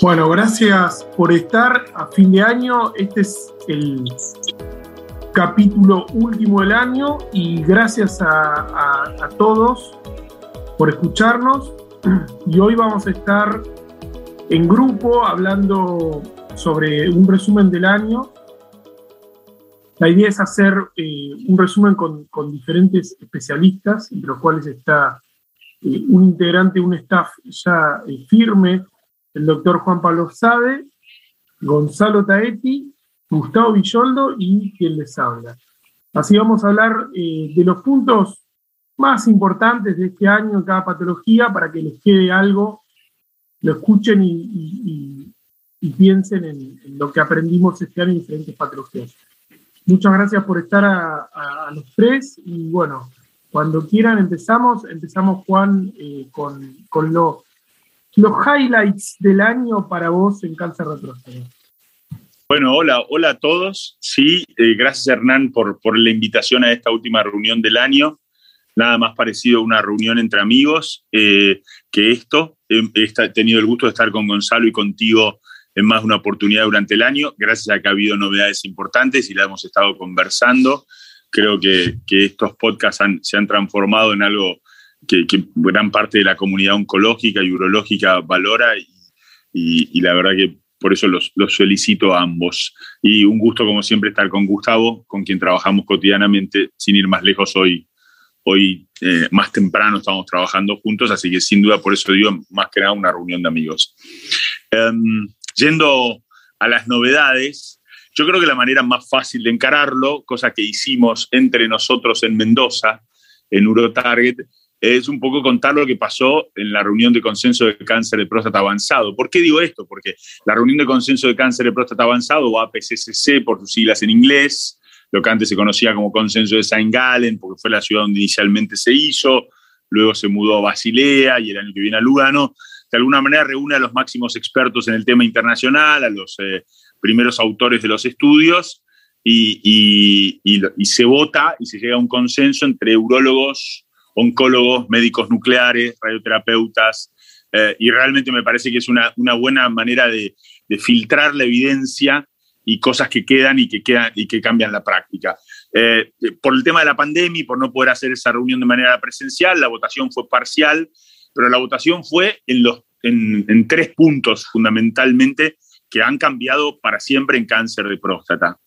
Bueno, gracias por estar a fin de año. Este es el capítulo último del año y gracias a, todos por escucharnos. Y hoy vamos a estar en grupo hablando sobre un resumen del año. La idea es hacer eh, un resumen con, diferentes especialistas, entre los cuales está eh, un integrante, un staff ya eh, firme el doctor Juan Pablo Sade, Gonzalo Taetti, Gustavo Villoldo y quien les habla. Así vamos a hablar eh, de los puntos más importantes de este año en cada patología para que les quede algo, lo escuchen y, piensen en, lo que aprendimos este año en diferentes patologías. Muchas gracias por estar a, los tres y bueno, cuando quieran empezamos, empezamos Juan eh, con, con lo los highlights del año para vos en cáncer retrógrado. Bueno, hola, hola a todos. Sí, eh, gracias Hernán por, por la invitación a esta última reunión del año. Nada más parecido a una reunión entre amigos eh, que esto. He, tenido el gusto de estar con Gonzalo y contigo en más de una oportunidad durante el año, gracias a que ha habido novedades importantes y la hemos estado conversando. Creo que, que estos podcasts se han transformado en algo que, gran parte de la comunidad oncológica y urológica valora y, la verdad que por eso los, felicito a ambos. Y un gusto, como siempre, estar con Gustavo, con quien trabajamos cotidianamente, sin ir más lejos hoy. Hoy, eh, más temprano, estamos trabajando juntos, así que sin duda por eso digo, más que nada, una reunión de amigos. Em, yendo a las novedades, yo creo que la manera más fácil de encararlo, cosa que hicimos entre nosotros en Mendoza, en Urotarget, es un poco contar lo que pasó en la reunión de consenso de cáncer de próstata avanzado. ¿Por qué digo esto? Porque la reunión de consenso de cáncer de próstata avanzado, o APCCC por sus siglas en inglés, lo que antes se conocía como consenso de Saint Gallen, porque fue la ciudad donde inicialmente se hizo, luego se mudó a Basilea y el año que viene a Lugano, de alguna manera reúne a los máximos expertos en el tema internacional, a los eh, primeros autores de los estudios, y, se vota y se llega a un consenso entre urólogos, oncólogos, médicos nucleares, radioterapeutas, eh, y realmente me parece que es una, buena manera de, filtrar la evidencia y cosas que quedan y que, quedan, y que cambian la práctica. Eh, por el tema de la pandemia y por no poder hacer esa reunión de manera presencial, la votación fue parcial, pero la votación fue en, los, en tres puntos fundamentalmente que han cambiado para siempre en cáncer de próstata.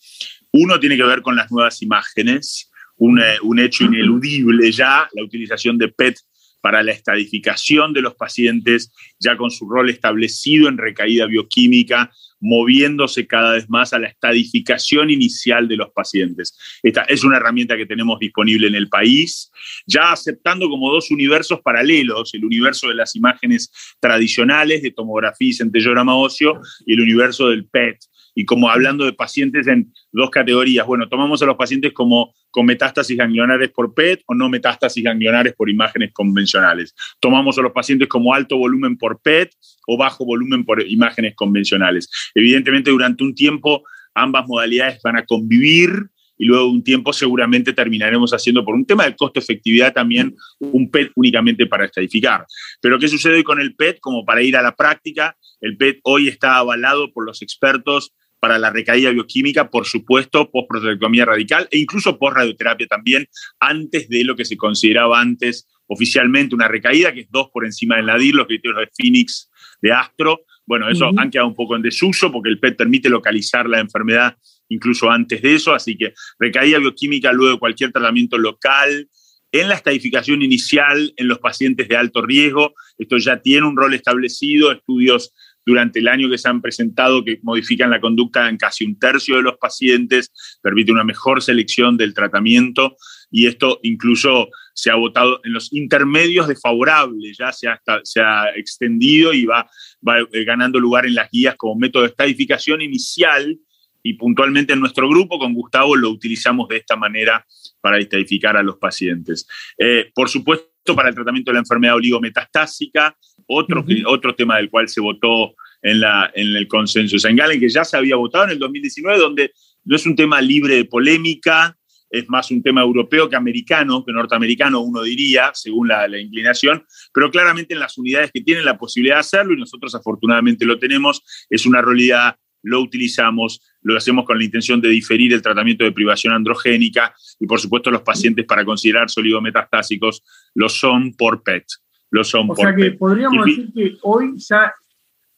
Uno tiene que ver con las nuevas imágenes, eh, un, hecho ineludible ya, la utilización de PET para la estadificación de los pacientes, ya con su rol establecido en recaída bioquímica, moviéndose cada vez más a la estadificación inicial de los pacientes. Esta es una herramienta que tenemos disponible en el país, ya aceptando como dos universos paralelos, el universo de las imágenes tradicionales de tomografía y centellograma óseo y el universo del PET, y como hablando de pacientes en dos categorías. Bueno, tomamos a los pacientes como con metástasis ganglionares por PET o no metástasis ganglionares por imágenes convencionales. Tomamos a los pacientes como alto volumen por PET o bajo volumen por imágenes convencionales. Evidentemente, durante un tiempo ambas modalidades van a convivir y luego de un tiempo seguramente terminaremos haciendo por un tema de costo-efectividad también un PET únicamente para estadificar. Pero ¿qué sucede hoy con el PET? Como para ir a la práctica, el PET hoy está avalado por los expertos para la recaída bioquímica, por supuesto, post-prostatectomía radical e incluso post-radioterapia también, antes de lo que se consideraba antes oficialmente una recaída, que es dos por encima del nadir, los criterios de Phoenix, de Astro. Bueno, eso han quedado un poco en desuso porque el PET permite localizar la enfermedad incluso antes de eso, así que recaída bioquímica luego de cualquier tratamiento local, en la estadificación inicial en los pacientes de alto riesgo. Esto ya tiene un rol establecido, estudios durante el año que se han presentado que modifican la conducta en casi un tercio de los pacientes, permite una mejor selección del tratamiento y esto incluso se ha votado en los intermedios desfavorables, ya se ha, se ha extendido y va, va eh, ganando lugar en las guías como método de estadificación inicial y puntualmente en nuestro grupo con Gustavo lo utilizamos de esta manera para estadificar a los pacientes. Eh, por supuesto, para el tratamiento de la enfermedad oligometastásica, otro, otro tema del cual se votó en, la, en el consenso de Galen, que ya se había votado en el 2019, donde no es un tema libre de polémica, es más un tema europeo que americano, que norteamericano, uno diría, según la, la, inclinación, pero claramente en las unidades que tienen la posibilidad de hacerlo, y nosotros afortunadamente lo tenemos, es una realidad, lo utilizamos, lo hacemos con la intención de diferir el tratamiento de privación androgénica, y por supuesto los pacientes para considerar oligometastásicos lo son por PET. Lo son o sea que podríamos decir que hoy ya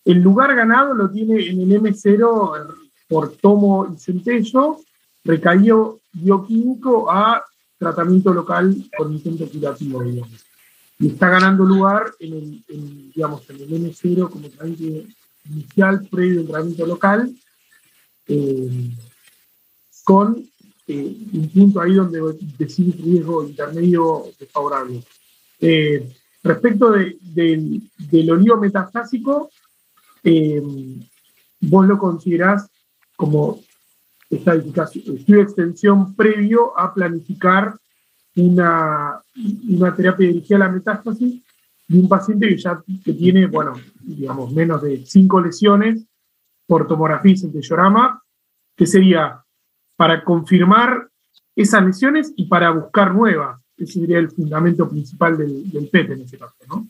el lugar ganado lo tiene en el M0 por tomo y centello, recaído bioquímico a tratamiento local con intento curativo, digamos. Y está ganando lugar en el, digamos, en el M0 como tratamiento inicial previo al tratamiento local, eh, con eh, un punto ahí donde decir riesgo intermedio desfavorable. Eh, respecto de, del olivo metastásico, vos lo considerás como estudio de extensión previo a planificar una, una terapia dirigida a la metástasis de un paciente que ya que tiene, bueno, digamos, menos de cinco lesiones por tomografía y centellorama, que sería para confirmar esas lesiones y para buscar nuevas. Ese sería el fundamento principal del, del PET en ese caso, ¿no?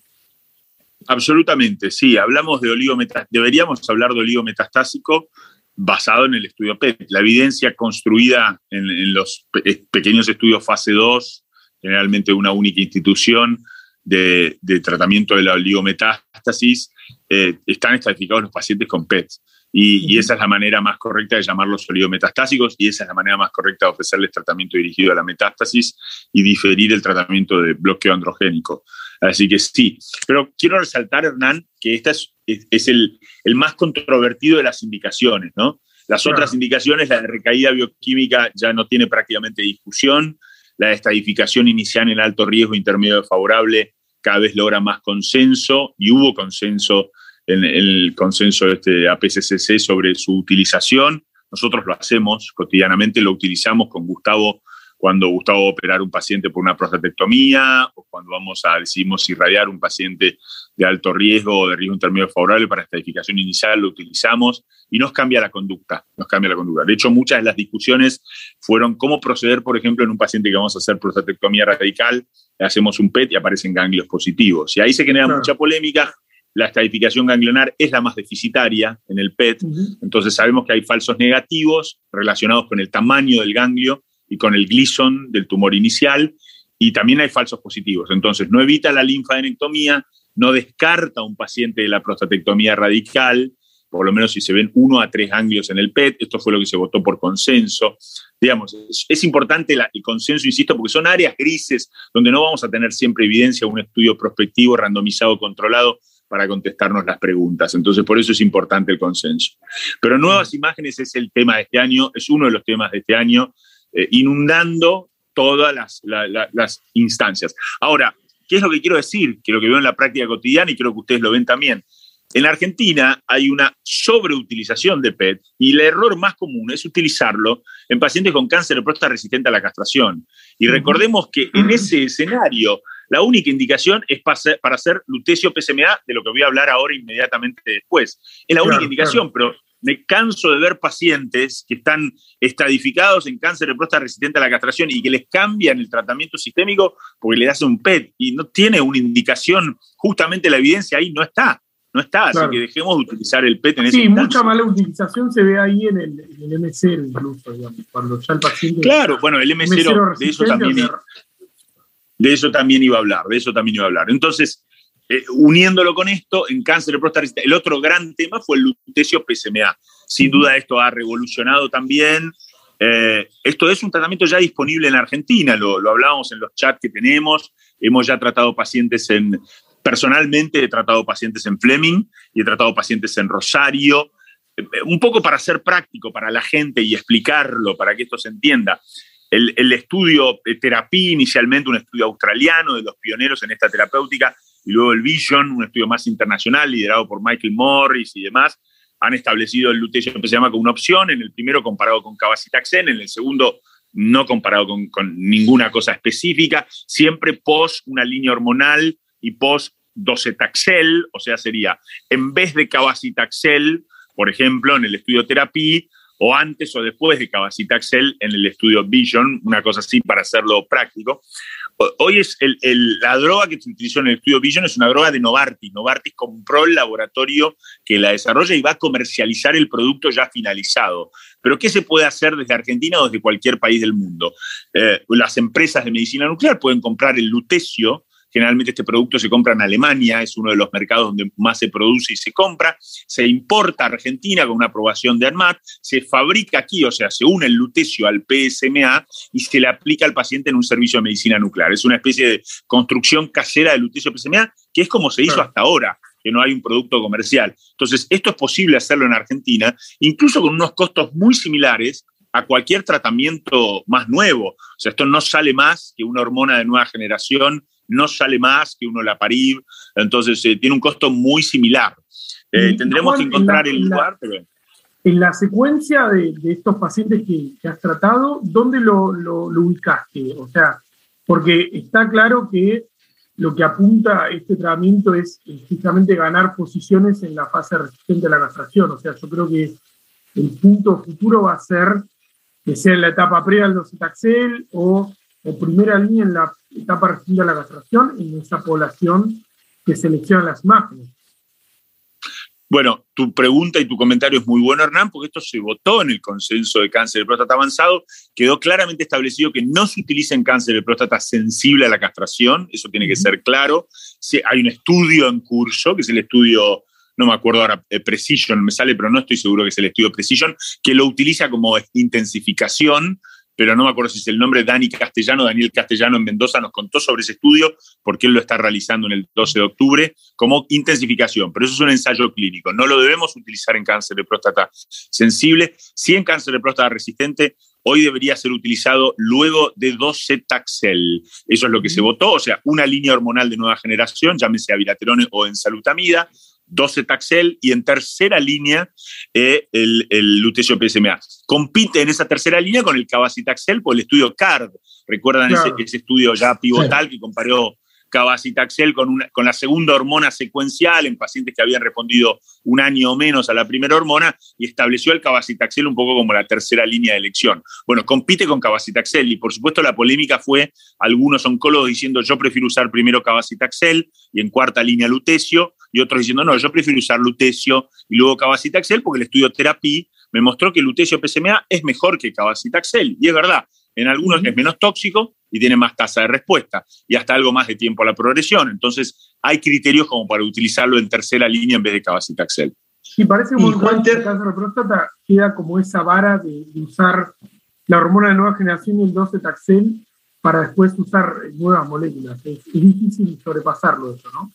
Absolutamente, sí. Hablamos de oligometastásico, deberíamos hablar de oligometastásico basado en el estudio PET. La evidencia construida en, los pequeños estudios fase 2, generalmente una única institución de, tratamiento de la oligometástasis, eh, están estratificados los pacientes con PET. Y, esa es la manera más correcta de llamarlos oligometastásicos y esa es la manera más correcta de ofrecerles tratamiento dirigido a la metástasis y diferir el tratamiento de bloqueo androgénico. Así que sí, pero quiero resaltar, Hernán, que esta es, es, el, el, más controvertido de las indicaciones, ¿no? Las otras indicaciones, la de recaída bioquímica ya no tiene prácticamente discusión, la de estadificación inicial en alto riesgo intermedio favorable cada vez logra más consenso y hubo consenso en el consenso de este APCCC sobre su utilización. Nosotros lo hacemos cotidianamente, lo utilizamos con Gustavo cuando Gustavo va a operar un paciente por una prostatectomía o cuando vamos a, decidimos irradiar un paciente de alto riesgo o de riesgo intermedio favorable para estadificación inicial, lo utilizamos y nos cambia la conducta, nos cambia la conducta. De hecho, muchas de las discusiones fueron cómo proceder, por ejemplo, en un paciente que vamos a hacer prostatectomía radical, le hacemos un PET y aparecen ganglios positivos. Y ahí se genera mucha polémica. La estadificación ganglionar es la más deficitaria en el PET, entonces sabemos que hay falsos negativos relacionados con el tamaño del ganglio y con el Gleason del tumor inicial, y también hay falsos positivos. Entonces, no evita la linfadenectomía, no descarta a un paciente de la prostatectomía radical, por lo menos si se ven uno a tres ganglios en el PET, esto fue lo que se votó por consenso. Digamos, es, importante el consenso, insisto, porque son áreas grises donde no vamos a tener siempre evidencia, un estudio prospectivo, randomizado, controlado, para contestarnos las preguntas. Entonces, por eso es importante el consenso. Pero nuevas imágenes es el tema de este año, es uno de los temas de este año. Eh, inundando todas las, instancias. Ahora, ¿qué es lo que quiero decir? Que lo que veo en la práctica cotidiana y creo que ustedes lo ven también. En Argentina hay una sobreutilización de PET y el error más común es utilizarlo en pacientes con cáncer de próstata resistente a la castración. Y recordemos que en ese escenario la única indicación es para hacer lutecio PSMA, de lo que voy a hablar ahora inmediatamente después. Es la única indicación, pero me canso de ver pacientes que están estadificados en cáncer de próstata resistente a la castración y que les cambian el tratamiento sistémico porque le hacen un PET y no tiene una indicación, justamente la evidencia ahí no está. No está, así que dejemos de utilizar el PET en ese Sí, mucha mala utilización se ve ahí en el, M0 incluso, digamos, cuando ya el paciente... Claro, bueno, el M0, de eso también... De eso también iba a hablar, de eso también iba a hablar. Entonces, eh, uniéndolo con esto, en cáncer de próstata, el otro gran tema fue el lutecio PSMA. Sin duda esto ha revolucionado también. Eh, esto es un tratamiento ya disponible en Argentina, lo, lo hablábamos en los chats que tenemos. Hemos ya tratado pacientes en, personalmente he tratado pacientes en Fleming y he tratado pacientes en Rosario. Eh, un poco para ser práctico para la gente y explicarlo, para que esto se entienda. El, el estudio terapia, inicialmente un estudio australiano de los pioneros en esta terapéutica, y luego el Vision, un estudio más internacional liderado por Michael Morris y demás, han establecido el lutecio llama como una opción, en el primero comparado con cabazitaxen, en el segundo no comparado con, con, ninguna cosa específica, siempre post una línea hormonal y post docetaxel, o sea, sería en vez de cabazitaxel, por ejemplo, en el estudio terapia, o antes o después de Cabacitaxel en el estudio Vision, una cosa así para hacerlo práctico. Hoy es la droga que se utilizó en el estudio Vision es una droga de Novartis. Novartis compró el laboratorio que la desarrolla y va a comercializar el producto ya finalizado. Pero ¿qué se puede hacer desde Argentina o desde cualquier país del mundo? Eh, las empresas de medicina nuclear pueden comprar el lutecio, Generalmente este producto se compra en Alemania, es uno de los mercados donde más se produce y se compra. Se importa a Argentina con una aprobación de ANMAT, se fabrica aquí, o sea, se une el lutecio al PSMA y se le aplica al paciente en un servicio de medicina nuclear. Es una especie de construcción casera del lutecio PSMA, que es como se hizo hasta ahora que no hay un producto comercial. Entonces, esto es posible hacerlo en Argentina, incluso con unos costos muy similares a cualquier tratamiento más nuevo. O sea, esto no sale más que una hormona de nueva generación no sale más que uno la parir, entonces eh, tiene un costo muy similar. Eh, tendremos que encontrar el lugar, En la secuencia de, estos pacientes que, has tratado, ¿dónde lo, ubicaste? O sea, porque está claro que lo que apunta este tratamiento es justamente ganar posiciones en la fase resistente a la castración. O sea, yo creo que el punto futuro va a ser que sea en la etapa previa al docetaxel o, o primera línea en la etapa resistente a la castración en esa población que selecciona las imágenes. Bueno, tu pregunta y tu comentario es muy bueno, Hernán, porque esto se votó en el consenso de cáncer de próstata avanzado. Quedó claramente establecido que no se utiliza en cáncer de próstata sensible a la castración, eso tiene que ser claro. hay un estudio en curso, que es el estudio, no me acuerdo ahora, eh, Precision, me sale, pero no estoy seguro que es el estudio Precision, que lo utiliza como intensificación pero no me acuerdo si es el nombre, Dani Castellano, Daniel Castellano en Mendoza nos contó sobre ese estudio, porque él lo está realizando en el 12 de octubre, como intensificación, pero eso es un ensayo clínico, no lo debemos utilizar en cáncer de próstata sensible, sí en cáncer de próstata resistente, hoy debería ser utilizado luego de 12 taxel. Eso es lo que se votó, o sea, una línea hormonal de nueva generación, llámese abiraterone o ensalutamida, 12 Taxel y en tercera línea eh, el, el, lutecio PSMA. Compite en esa tercera línea con el Cabacitaxel por el estudio CARD. ¿Recuerdan ese, estudio ya pivotal que comparó Cabacitaxel con, una, con la segunda hormona secuencial en pacientes que habían respondido un año o menos a la primera hormona y estableció el Cabacitaxel un poco como la tercera línea de elección. Bueno, compite con Cabacitaxel y por supuesto la polémica fue algunos oncólogos diciendo yo prefiero usar primero Cabacitaxel y en cuarta línea lutecio y otros diciendo, no, yo prefiero usar lutecio y luego cabacitaxel porque el estudio terapia me mostró que lutecio PSMA es mejor que cabacitaxel. Y es verdad, en algunos es menos tóxico y tiene más tasa de respuesta y hasta algo más de tiempo a la progresión. Entonces, hay criterios como para utilizarlo en tercera línea en vez de cabacitaxel. Y parece que el cáncer de próstata queda como esa vara de, usar la hormona de nueva generación y el 12-taxel para después usar nuevas moléculas. Es, es difícil sobrepasarlo eso, ¿no?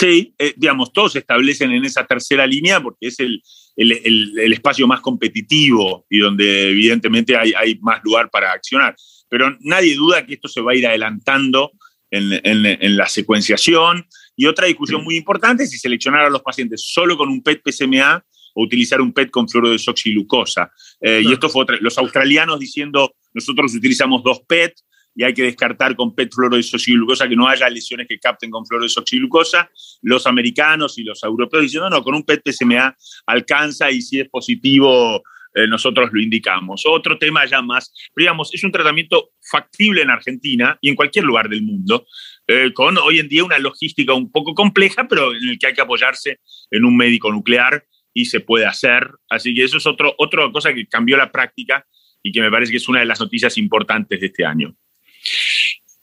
Sí, eh, digamos, todos se establecen en esa tercera línea porque es el, espacio más competitivo y donde evidentemente hay, más lugar para accionar. Pero nadie duda que esto se va a ir adelantando en, la secuenciación. Y otra discusión muy importante es si seleccionar a los pacientes solo con un PET PSMA o utilizar un PET con fluorodesoxilucosa. Eh, Y esto fue los australianos diciendo, nosotros utilizamos dos PET, y hay que descartar con PET fluorodesoxiglucosa que no haya lesiones que capten con fluorodesoxiglucosa. Los americanos y los europeos diciendo, no, con un PET PSMA alcanza y si es positivo eh, nosotros lo indicamos. Otro tema ya más, digamos, es un tratamiento factible en Argentina y en cualquier lugar del mundo, eh, con hoy en día una logística un poco compleja, pero en el que hay que apoyarse en un médico nuclear y se puede hacer. Así que eso es otro, otra cosa que cambió la práctica y que me parece que es una de las noticias importantes de este año.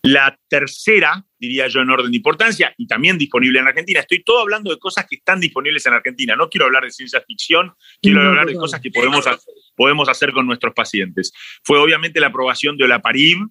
La tercera, diría yo en orden de importancia, y también disponible en Argentina, estoy todo hablando de cosas que están disponibles en Argentina, no quiero hablar de ciencia ficción, quiero hablar de cosas que podemos, podemos hacer con nuestros pacientes. Fue obviamente la aprobación de Olaparib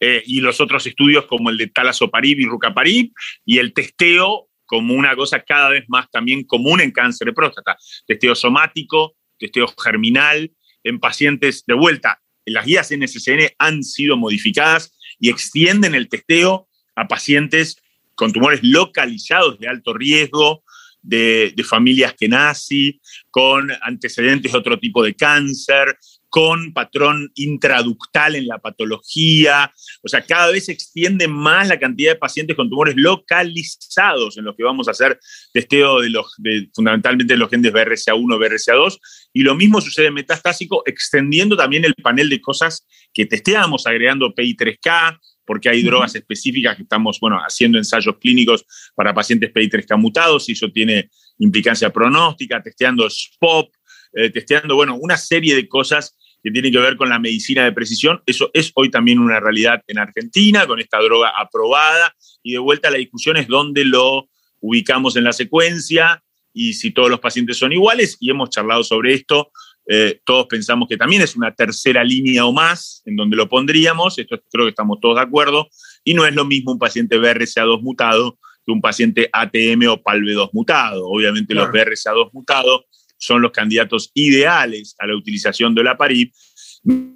eh, y los otros estudios como el de talazoparib y rucaparib, y el testeo como una cosa cada vez más también común en cáncer de próstata. Testeo somático, testeo germinal, en pacientes de vuelta. Las guías NSCN han sido modificadas y extienden el testeo a pacientes con tumores localizados de alto riesgo, de, familias que nací, con antecedentes de otro tipo de cáncer, con patrón intraductal en la patología. O sea, cada vez se extiende más la cantidad de pacientes con tumores localizados en los que vamos a hacer testeo de los, fundamentalmente de los genes BRCA1, BRCA2. Y lo mismo sucede en metastásico, extendiendo también el panel de cosas que testeamos, agregando PI3K, porque hay drogas específicas que estamos bueno, haciendo ensayos clínicos para pacientes PI3K mutados, y eso tiene implicancia pronóstica, testeando SPOP, eh, testeando, bueno, una serie de cosas que tienen que ver con la medicina de precisión. Eso es hoy también una realidad en Argentina, con esta droga aprobada, y de vuelta la discusión es dónde lo ubicamos en la secuencia y si todos los pacientes son iguales, y hemos charlado sobre esto. Eh, todos pensamos que también es una tercera línea o más en donde lo pondríamos, esto creo que estamos todos de acuerdo, y no es lo mismo un paciente BRCA2 mutado que un paciente ATM o PALB2 mutado. Obviamente los BRCA2 mutados son los candidatos ideales a la utilización de la PARIP,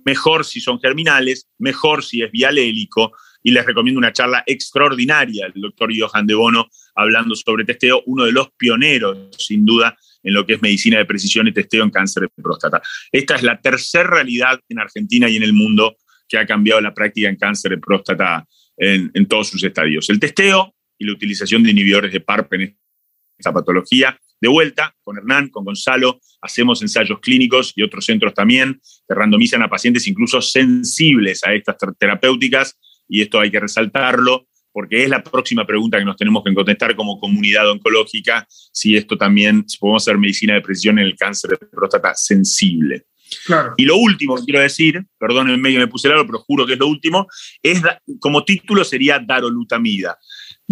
mejor si son germinales, mejor si es vialélico, y les recomiendo una charla extraordinaria del doctor Johan de Bono hablando sobre testeo, uno de los pioneros, sin duda, en lo que es medicina de precisión y testeo en cáncer de próstata. Esta es la tercera realidad en Argentina y en el mundo que ha cambiado la práctica en cáncer de próstata en, en todos sus estadios. El testeo y la utilización de inhibidores de PARP en esta patología de vuelta con Hernán, con Gonzalo, hacemos ensayos clínicos y otros centros también que randomizan a pacientes incluso sensibles a estas terapéuticas y esto hay que resaltarlo porque es la próxima pregunta que nos tenemos que contestar como comunidad oncológica, si esto también, si podemos hacer medicina de precisión en el cáncer de próstata sensible. Y lo último que quiero decir, perdón, en medio me puse el pero juro que es lo último, es como título sería darolutamida.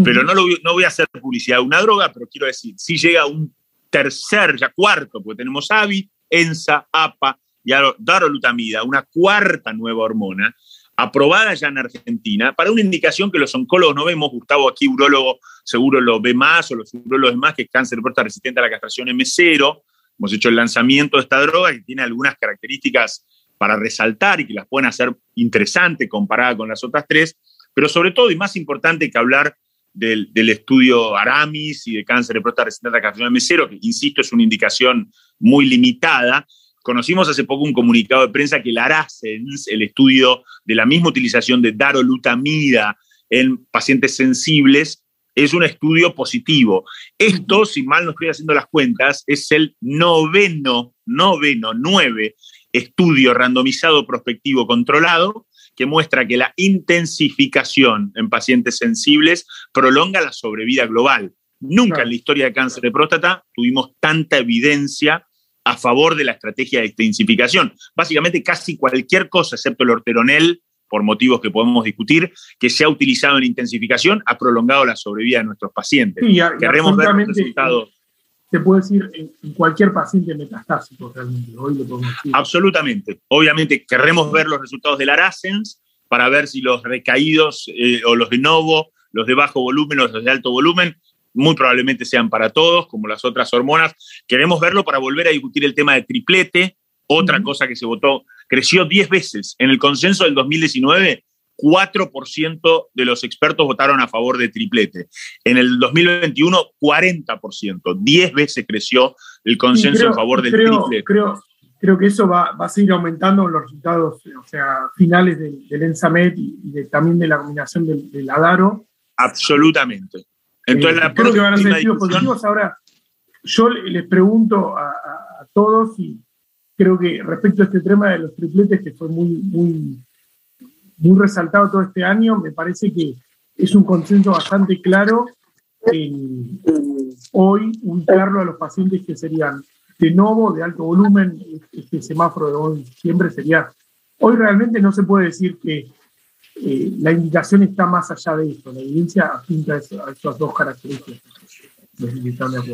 Pero no, lo, no voy a hacer publicidad de una droga, pero quiero decir, si llega un tercer, ya cuarto, porque tenemos AVI, ENSA, APA y darolutamida, una cuarta nueva hormona, aprobada ya en Argentina, para una indicación que los oncólogos no vemos, Gustavo aquí, urólogo, seguro lo ve más, o los urólogos más, que es cáncer de próstata resistente a la castración M0. Hemos hecho el lanzamiento de esta droga que tiene algunas características para resaltar y que las pueden hacer interesantes comparada con las otras tres, pero sobre todo y más importante que hablar del, estudio Aramis y de cáncer de próstata resistente a la M0, que insisto es una indicación muy limitada. Conocimos hace poco un comunicado de prensa que el Aracens, el estudio de la misma utilización de darolutamida en pacientes sensibles, es un estudio positivo. Esto, si mal no estoy haciendo las cuentas, es el noveno, noveno, nueve estudio randomizado prospectivo controlado que muestra que la intensificación en pacientes sensibles prolonga la sobrevida global. Nunca en la historia de cáncer de próstata tuvimos tanta evidencia a favor de la estrategia de intensificación. Básicamente casi cualquier cosa, excepto el orteronel, por motivos que podemos discutir, que se ha utilizado en intensificación, ha prolongado la sobrevida de nuestros pacientes. Queremos ver los resultados se puede decir en, cualquier paciente metastásico realmente. Hoy lo podemos decir. Absolutamente. Obviamente querremos ver los resultados del Aracens para ver si los recaídos eh, o los de novo, los de bajo volumen o los de alto volumen, muy probablemente sean para todos, como las otras hormonas. Queremos verlo para volver a discutir el tema de triplete, otra cosa que se votó, creció 10 veces. En el consenso del 2019 4% de los expertos votaron a favor de triplete. En el 2021, 40%. 10 veces creció el consenso en favor del triplete. Creo, creo que eso va, a seguir aumentando los resultados o sea, finales del, del ENSAMET y también de la combinación del, ADARO. Absolutamente. Entonces, eh, creo que van a ser positivos. Ahora, yo les pregunto a, a, todos y creo que respecto a este tema de los tripletes, que fue muy, muy muy resaltado todo este año. Me parece que es un consenso bastante claro en, hoy ubicarlo a los pacientes que serían de nuevo, de alto volumen, este semáforo de hoy siempre sería. Hoy realmente no se puede decir que eh, la indicación está más allá de eso, la evidencia apunta a, esas dos características.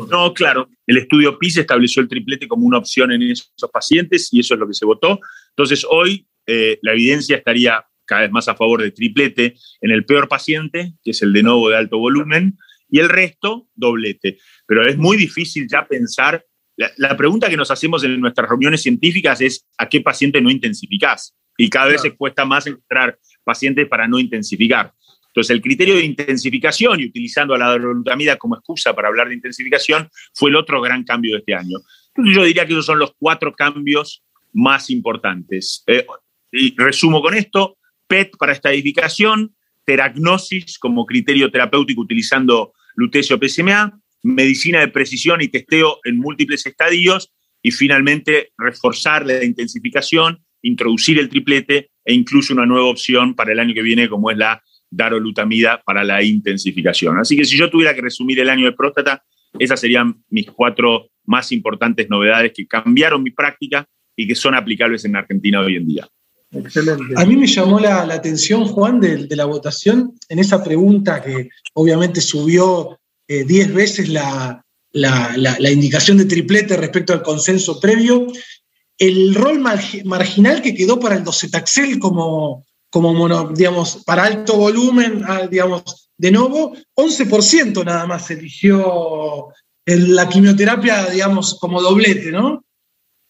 No, claro. El estudio PIS estableció el triplete como una opción en esos pacientes y eso es lo que se votó. Entonces, hoy eh, la evidencia estaría cada vez más a favor de triplete en el peor paciente, que es el de nuevo de alto volumen, y el resto, doblete. Pero es muy difícil ya pensar, la, pregunta que nos hacemos en nuestras reuniones científicas es ¿a qué paciente no intensificás? Y cada vez se cuesta más encontrar pacientes para no intensificar. Entonces, el criterio de intensificación y utilizando a la dolutamida como excusa para hablar de intensificación fue el otro gran cambio de este año. Entonces, yo diría que esos son los cuatro cambios más importantes. Eh, y resumo con esto, PET para estadificación, teragnosis como criterio terapéutico utilizando lutecio PSMA, medicina de precisión y testeo en múltiples estadios y finalmente reforzar la intensificación, introducir el triplete e incluso una nueva opción para el año que viene como es la darolutamida para la intensificación. Así que si yo tuviera que resumir el año de próstata, esas serían mis cuatro más importantes novedades que cambiaron mi práctica y que son aplicables en Argentina hoy en día. Excelente. A mí me llamó la, atención, Juan, de, la votación en esa pregunta que obviamente subió eh, diez veces la, indicación de triplete respecto al consenso previo. El rol marginal que quedó para el docetaxel como, como digamos, para alto volumen, ah, digamos, de nuevo, 11% nada más eligió la quimioterapia, digamos, como doblete, ¿no?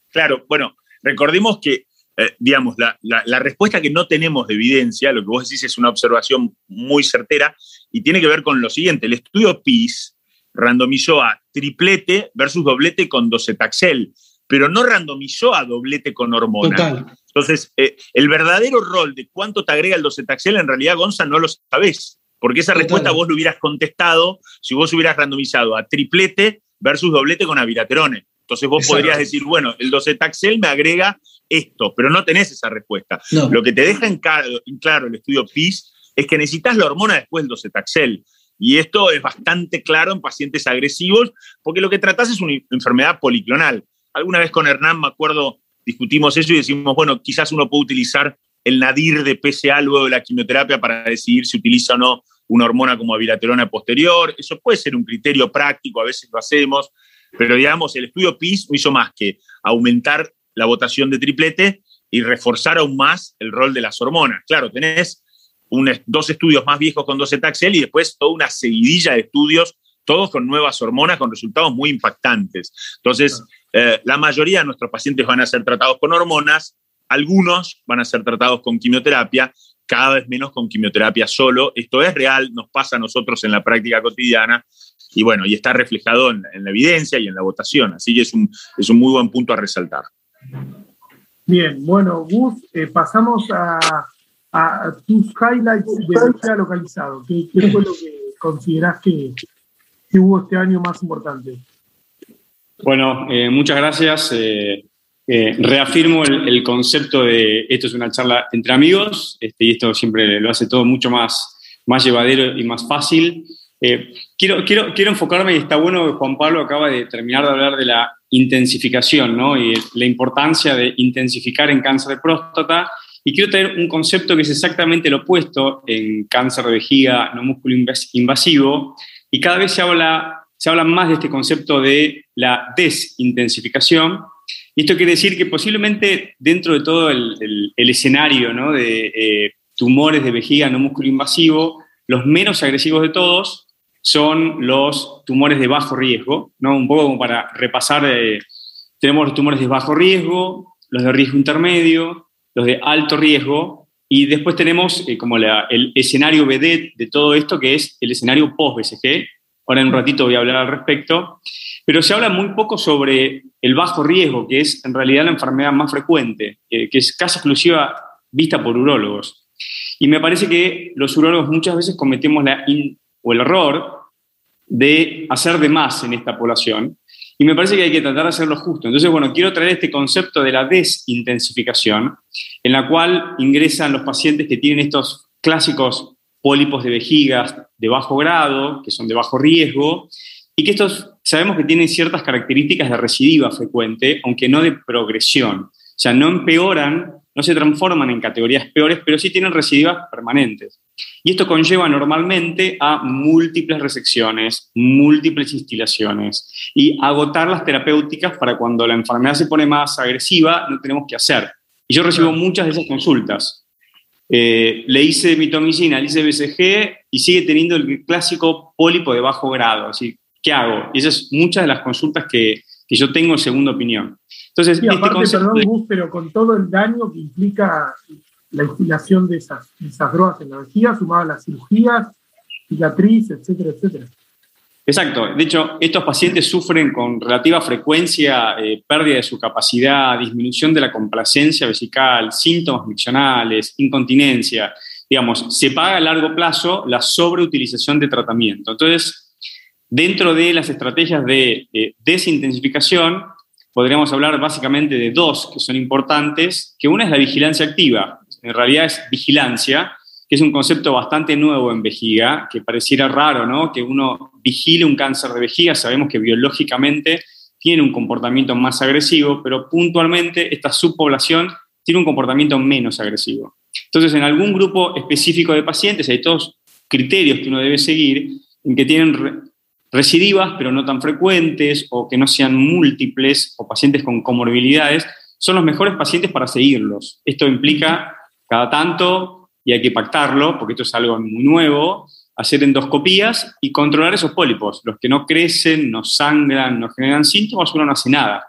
Claro, bueno, recordemos que, eh, digamos, la, respuesta que no tenemos de evidencia, lo que vos decís es una observación muy certera y tiene que ver con lo siguiente. El estudio PIS randomizó a triplete versus doblete con docetaxel, pero no randomizó a doblete con hormona. Entonces, eh, el verdadero rol de cuánto te agrega el docetaxel, en realidad, Gonza, no lo sabés. Porque esa respuesta vos lo hubieras contestado si vos hubieras randomizado a triplete versus doblete con abiraterone. Entonces vos podrías decir, bueno, el docetaxel me agrega esto, pero no tenés esa respuesta. Lo que te deja en claro, el estudio PIS es que necesitas la hormona después del docetaxel. Y esto es bastante claro en pacientes agresivos, porque lo que tratás es una enfermedad policlonal. Alguna vez con Hernán, me acuerdo, discutimos eso y decimos, bueno, quizás uno puede utilizar el nadir de PSA luego de la quimioterapia para decidir si utiliza o no una hormona como abiraterona posterior. Eso puede ser un criterio práctico, a veces lo hacemos, pero digamos, el estudio PIS no hizo más que aumentar la votación de triplete y reforzar aún más el rol de las hormonas. Claro, tenés dos estudios más viejos con docetaxel y después toda una seguidilla de estudios, todos con nuevas hormonas, con resultados muy impactantes. Entonces, eh, la mayoría de nuestros pacientes van a ser tratados con hormonas, algunos van a ser tratados con quimioterapia, cada vez menos con quimioterapia solo. Esto es real, nos pasa a nosotros en la práctica cotidiana y bueno, y está reflejado en, la evidencia y en la votación. Así que es un, es un muy buen punto a resaltar. Bien, bueno, Gus, eh, pasamos a, tus highlights de búsqueda localizado. ¿Qué, fue lo que considerás que, hubo este año más importante? Bueno, eh, muchas gracias. Eh, eh, reafirmo el, concepto de esto es una charla entre amigos este, y esto siempre lo hace todo mucho más, más llevadero y más fácil. Eh, quiero, quiero, quiero enfocarme, y está bueno que Juan Pablo acaba de terminar de hablar de la intensificación ¿no? y la importancia de intensificar en cáncer de próstata. Y quiero traer un concepto que es exactamente lo opuesto en cáncer de vejiga no músculo invasivo. Y cada vez se habla, se habla más de este concepto de la desintensificación, y esto quiere decir que posiblemente dentro de todo el, escenario de eh, tumores de vejiga no músculo invasivo, los menos agresivos de todos son los tumores de bajo riesgo, ¿no? un poco como para repasar, eh, tenemos los tumores de bajo riesgo, los de riesgo intermedio, los de alto riesgo, y después tenemos eh, como el escenario BD de todo esto, que es el escenario post-BCG. Ahora en un ratito voy a hablar al respecto. Pero se habla muy poco sobre el bajo riesgo, que es en realidad la enfermedad más frecuente, que es casi exclusiva vista por urólogos. Y me parece que los urólogos muchas veces cometemos la o el error de hacer de más en esta población. Y me parece que hay que tratar de hacerlo justo. Entonces, bueno, quiero traer este concepto de la desintensificación, en la cual ingresan los pacientes que tienen estos clásicos pólipos de vejigas de bajo grado, que son de bajo riesgo, y que estos sabemos que tienen ciertas características de recidiva frecuente, aunque no de progresión. O sea, no empeoran, no se transforman en categorías peores, pero sí tienen recidivas permanentes. Y esto conlleva normalmente a múltiples resecciones, múltiples instilaciones y agotar las terapéuticas para cuando la enfermedad se pone más agresiva, no tenemos que hacer. Y yo recibo muchas de esas consultas. Eh, le hice mitomicina, le hice BCG y sigue teniendo el clásico pólipo de bajo grado. Así, ¿qué hago? Y esas son muchas de las consultas que, que yo tengo segunda opinión. Entonces, y este aparte, perdón, pero con todo el daño que implica la instilación de esas, esas drogas en la vejiga, sumada a las cirugías, cicatriz, etcétera, etcétera. Exacto. De hecho, estos pacientes sufren con relativa frecuencia eh, pérdida de su capacidad, disminución de la complacencia vesical, síntomas miccionales, incontinencia. Digamos, se paga a largo plazo la sobreutilización de tratamiento. Entonces, dentro de las estrategias de desintensificación, podríamos hablar básicamente de dos que son importantes, que una es la vigilancia activa. En realidad es vigilancia, que es un concepto bastante nuevo en vejiga, que pareciera raro, ¿no? Que uno vigile un cáncer de vejiga, sabemos que biológicamente tiene un comportamiento más agresivo, pero puntualmente esta subpoblación tiene un comportamiento menos agresivo. Entonces, en algún grupo específico de pacientes hay todos criterios que uno debe seguir en que tienen recidivas, pero no tan frecuentes, o que no sean múltiples, o pacientes con comorbilidades, son los mejores pacientes para seguirlos. Esto implica cada tanto y hay que pactarlo, porque esto es algo muy nuevo, hacer endoscopías y controlar esos pólipos. Los que no crecen, no sangran, no generan síntomas, uno no hace nada.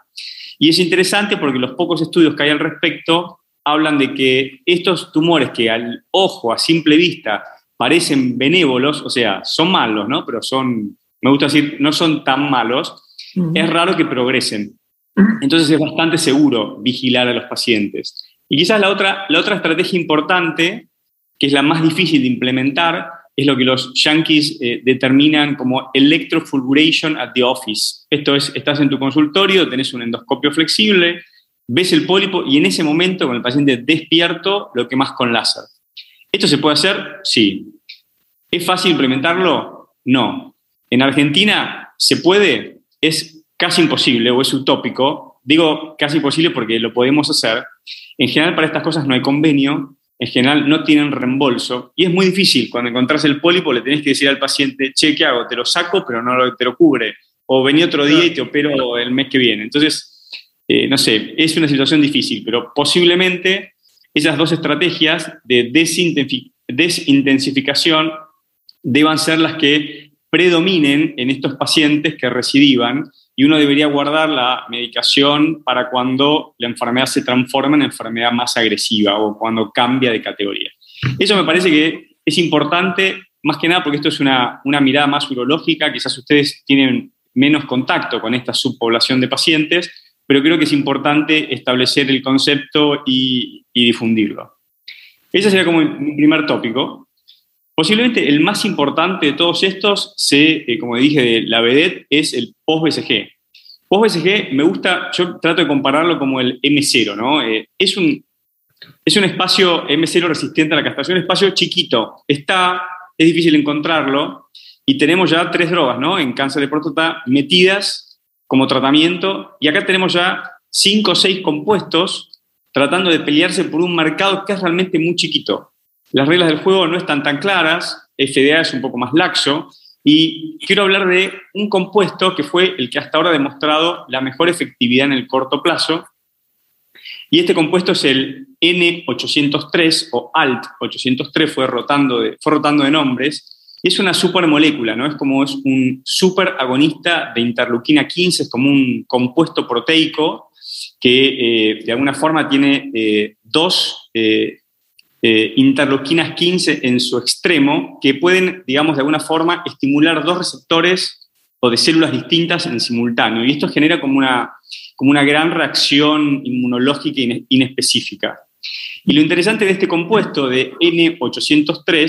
Y es interesante porque los pocos estudios que hay al respecto hablan de que estos tumores que al ojo, a simple vista, parecen benévolos, o sea, son malos, ¿no? Pero son, me gusta decir, no son tan malos, es raro que progresen. Entonces es bastante seguro vigilar a los pacientes. Y quizás la otra, la otra estrategia importante que es la más difícil de implementar, es lo que los yankees eh, determinan como electrofulguration at the office. Esto es, estás en tu consultorio, tenés un endoscopio flexible, ves el pólipo y en ese momento, con el paciente despierto, lo quemas con láser. ¿Esto se puede hacer? Sí. ¿Es fácil implementarlo? No. En Argentina se puede, es casi imposible o es utópico. Digo casi imposible porque lo podemos hacer. En general para estas cosas no hay convenio en general no tienen reembolso y es muy difícil. Cuando encontrás el pólipo le tenés que decir al paciente, che, ¿qué hago? Te lo saco, pero no te lo cubre. O vení otro día y te opero el mes que viene. Entonces, eh, no sé, es una situación difícil, pero posiblemente esas dos estrategias de desintensificación deban ser las que predominen en estos pacientes que recidivan y uno debería guardar la medicación para cuando la enfermedad se transforma en enfermedad más agresiva o cuando cambia de categoría. Eso me parece que es importante, más que nada porque esto es una, mirada más urológica, quizás ustedes tienen menos contacto con esta subpoblación de pacientes, pero creo que es importante establecer el concepto y, difundirlo. Ese sería como mi primer tópico. Posiblemente el más importante de todos estos, se, eh, como dije, de la vedette, es el post-BCG. Post-BCG me gusta, yo trato de compararlo como el M0, ¿no? Eh, es, un, es un espacio M0 resistente a la castración, un espacio chiquito. Está, es difícil encontrarlo y tenemos ya tres drogas, ¿no? En cáncer de próstata metidas como tratamiento y acá tenemos ya cinco o seis compuestos tratando de pelearse por un mercado que es realmente muy chiquito. Las reglas del juego no están tan claras, FDA es un poco más laxo, y quiero hablar de un compuesto que fue el que hasta ahora ha demostrado la mejor efectividad en el corto plazo, y este compuesto es el N803 o ALT803, fue rotando de, fue rotando de nombres, y es una supermolécula, ¿no? Es como es un superagonista de interleuquina 15, es como un compuesto proteico que eh, de alguna forma tiene eh, dos eh, eh, interleuquinas 15 en su extremo, que pueden, digamos, de alguna forma estimular dos receptores o de células distintas en simultáneo. Y esto genera como una, como una gran reacción inmunológica inespecífica. Y lo interesante de este compuesto de N803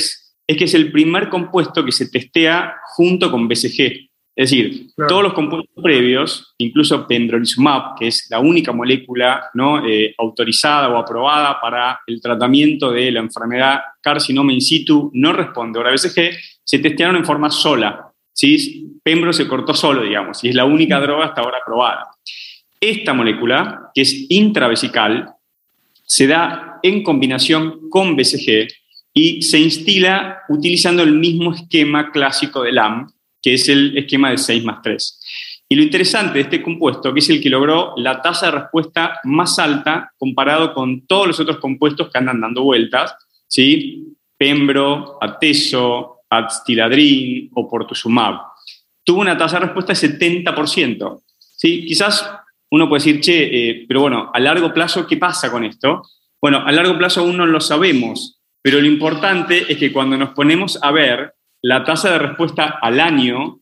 es que es el primer compuesto que se testea junto con BCG. Es decir, todos los compuestos previos, incluso pembrolizumab, que es la única molécula ¿no? Eh, autorizada o aprobada para el tratamiento de la enfermedad carcinoma in situ, no responde ahora BCG, se testearon en forma sola. ¿sí? Pembro se cortó solo, digamos, y es la única droga hasta ahora aprobada. Esta molécula, que es intravesical, se da en combinación con BCG y se instila utilizando el mismo esquema clásico de LAM, que es el esquema de 6 más 3. Y lo interesante de este compuesto, que es el que logró la tasa de respuesta más alta comparado con todos los otros compuestos que andan dando vueltas, ¿sí? Pembro, Ateso, Adstiladrin o Portuzumab. Tuvo una tasa de respuesta de 70%. ¿sí? Quizás uno puede decir, che, eh, pero bueno, a largo plazo, ¿qué pasa con esto? Bueno, a largo plazo aún no lo sabemos, pero lo importante es que cuando nos ponemos a ver la tasa de respuesta al año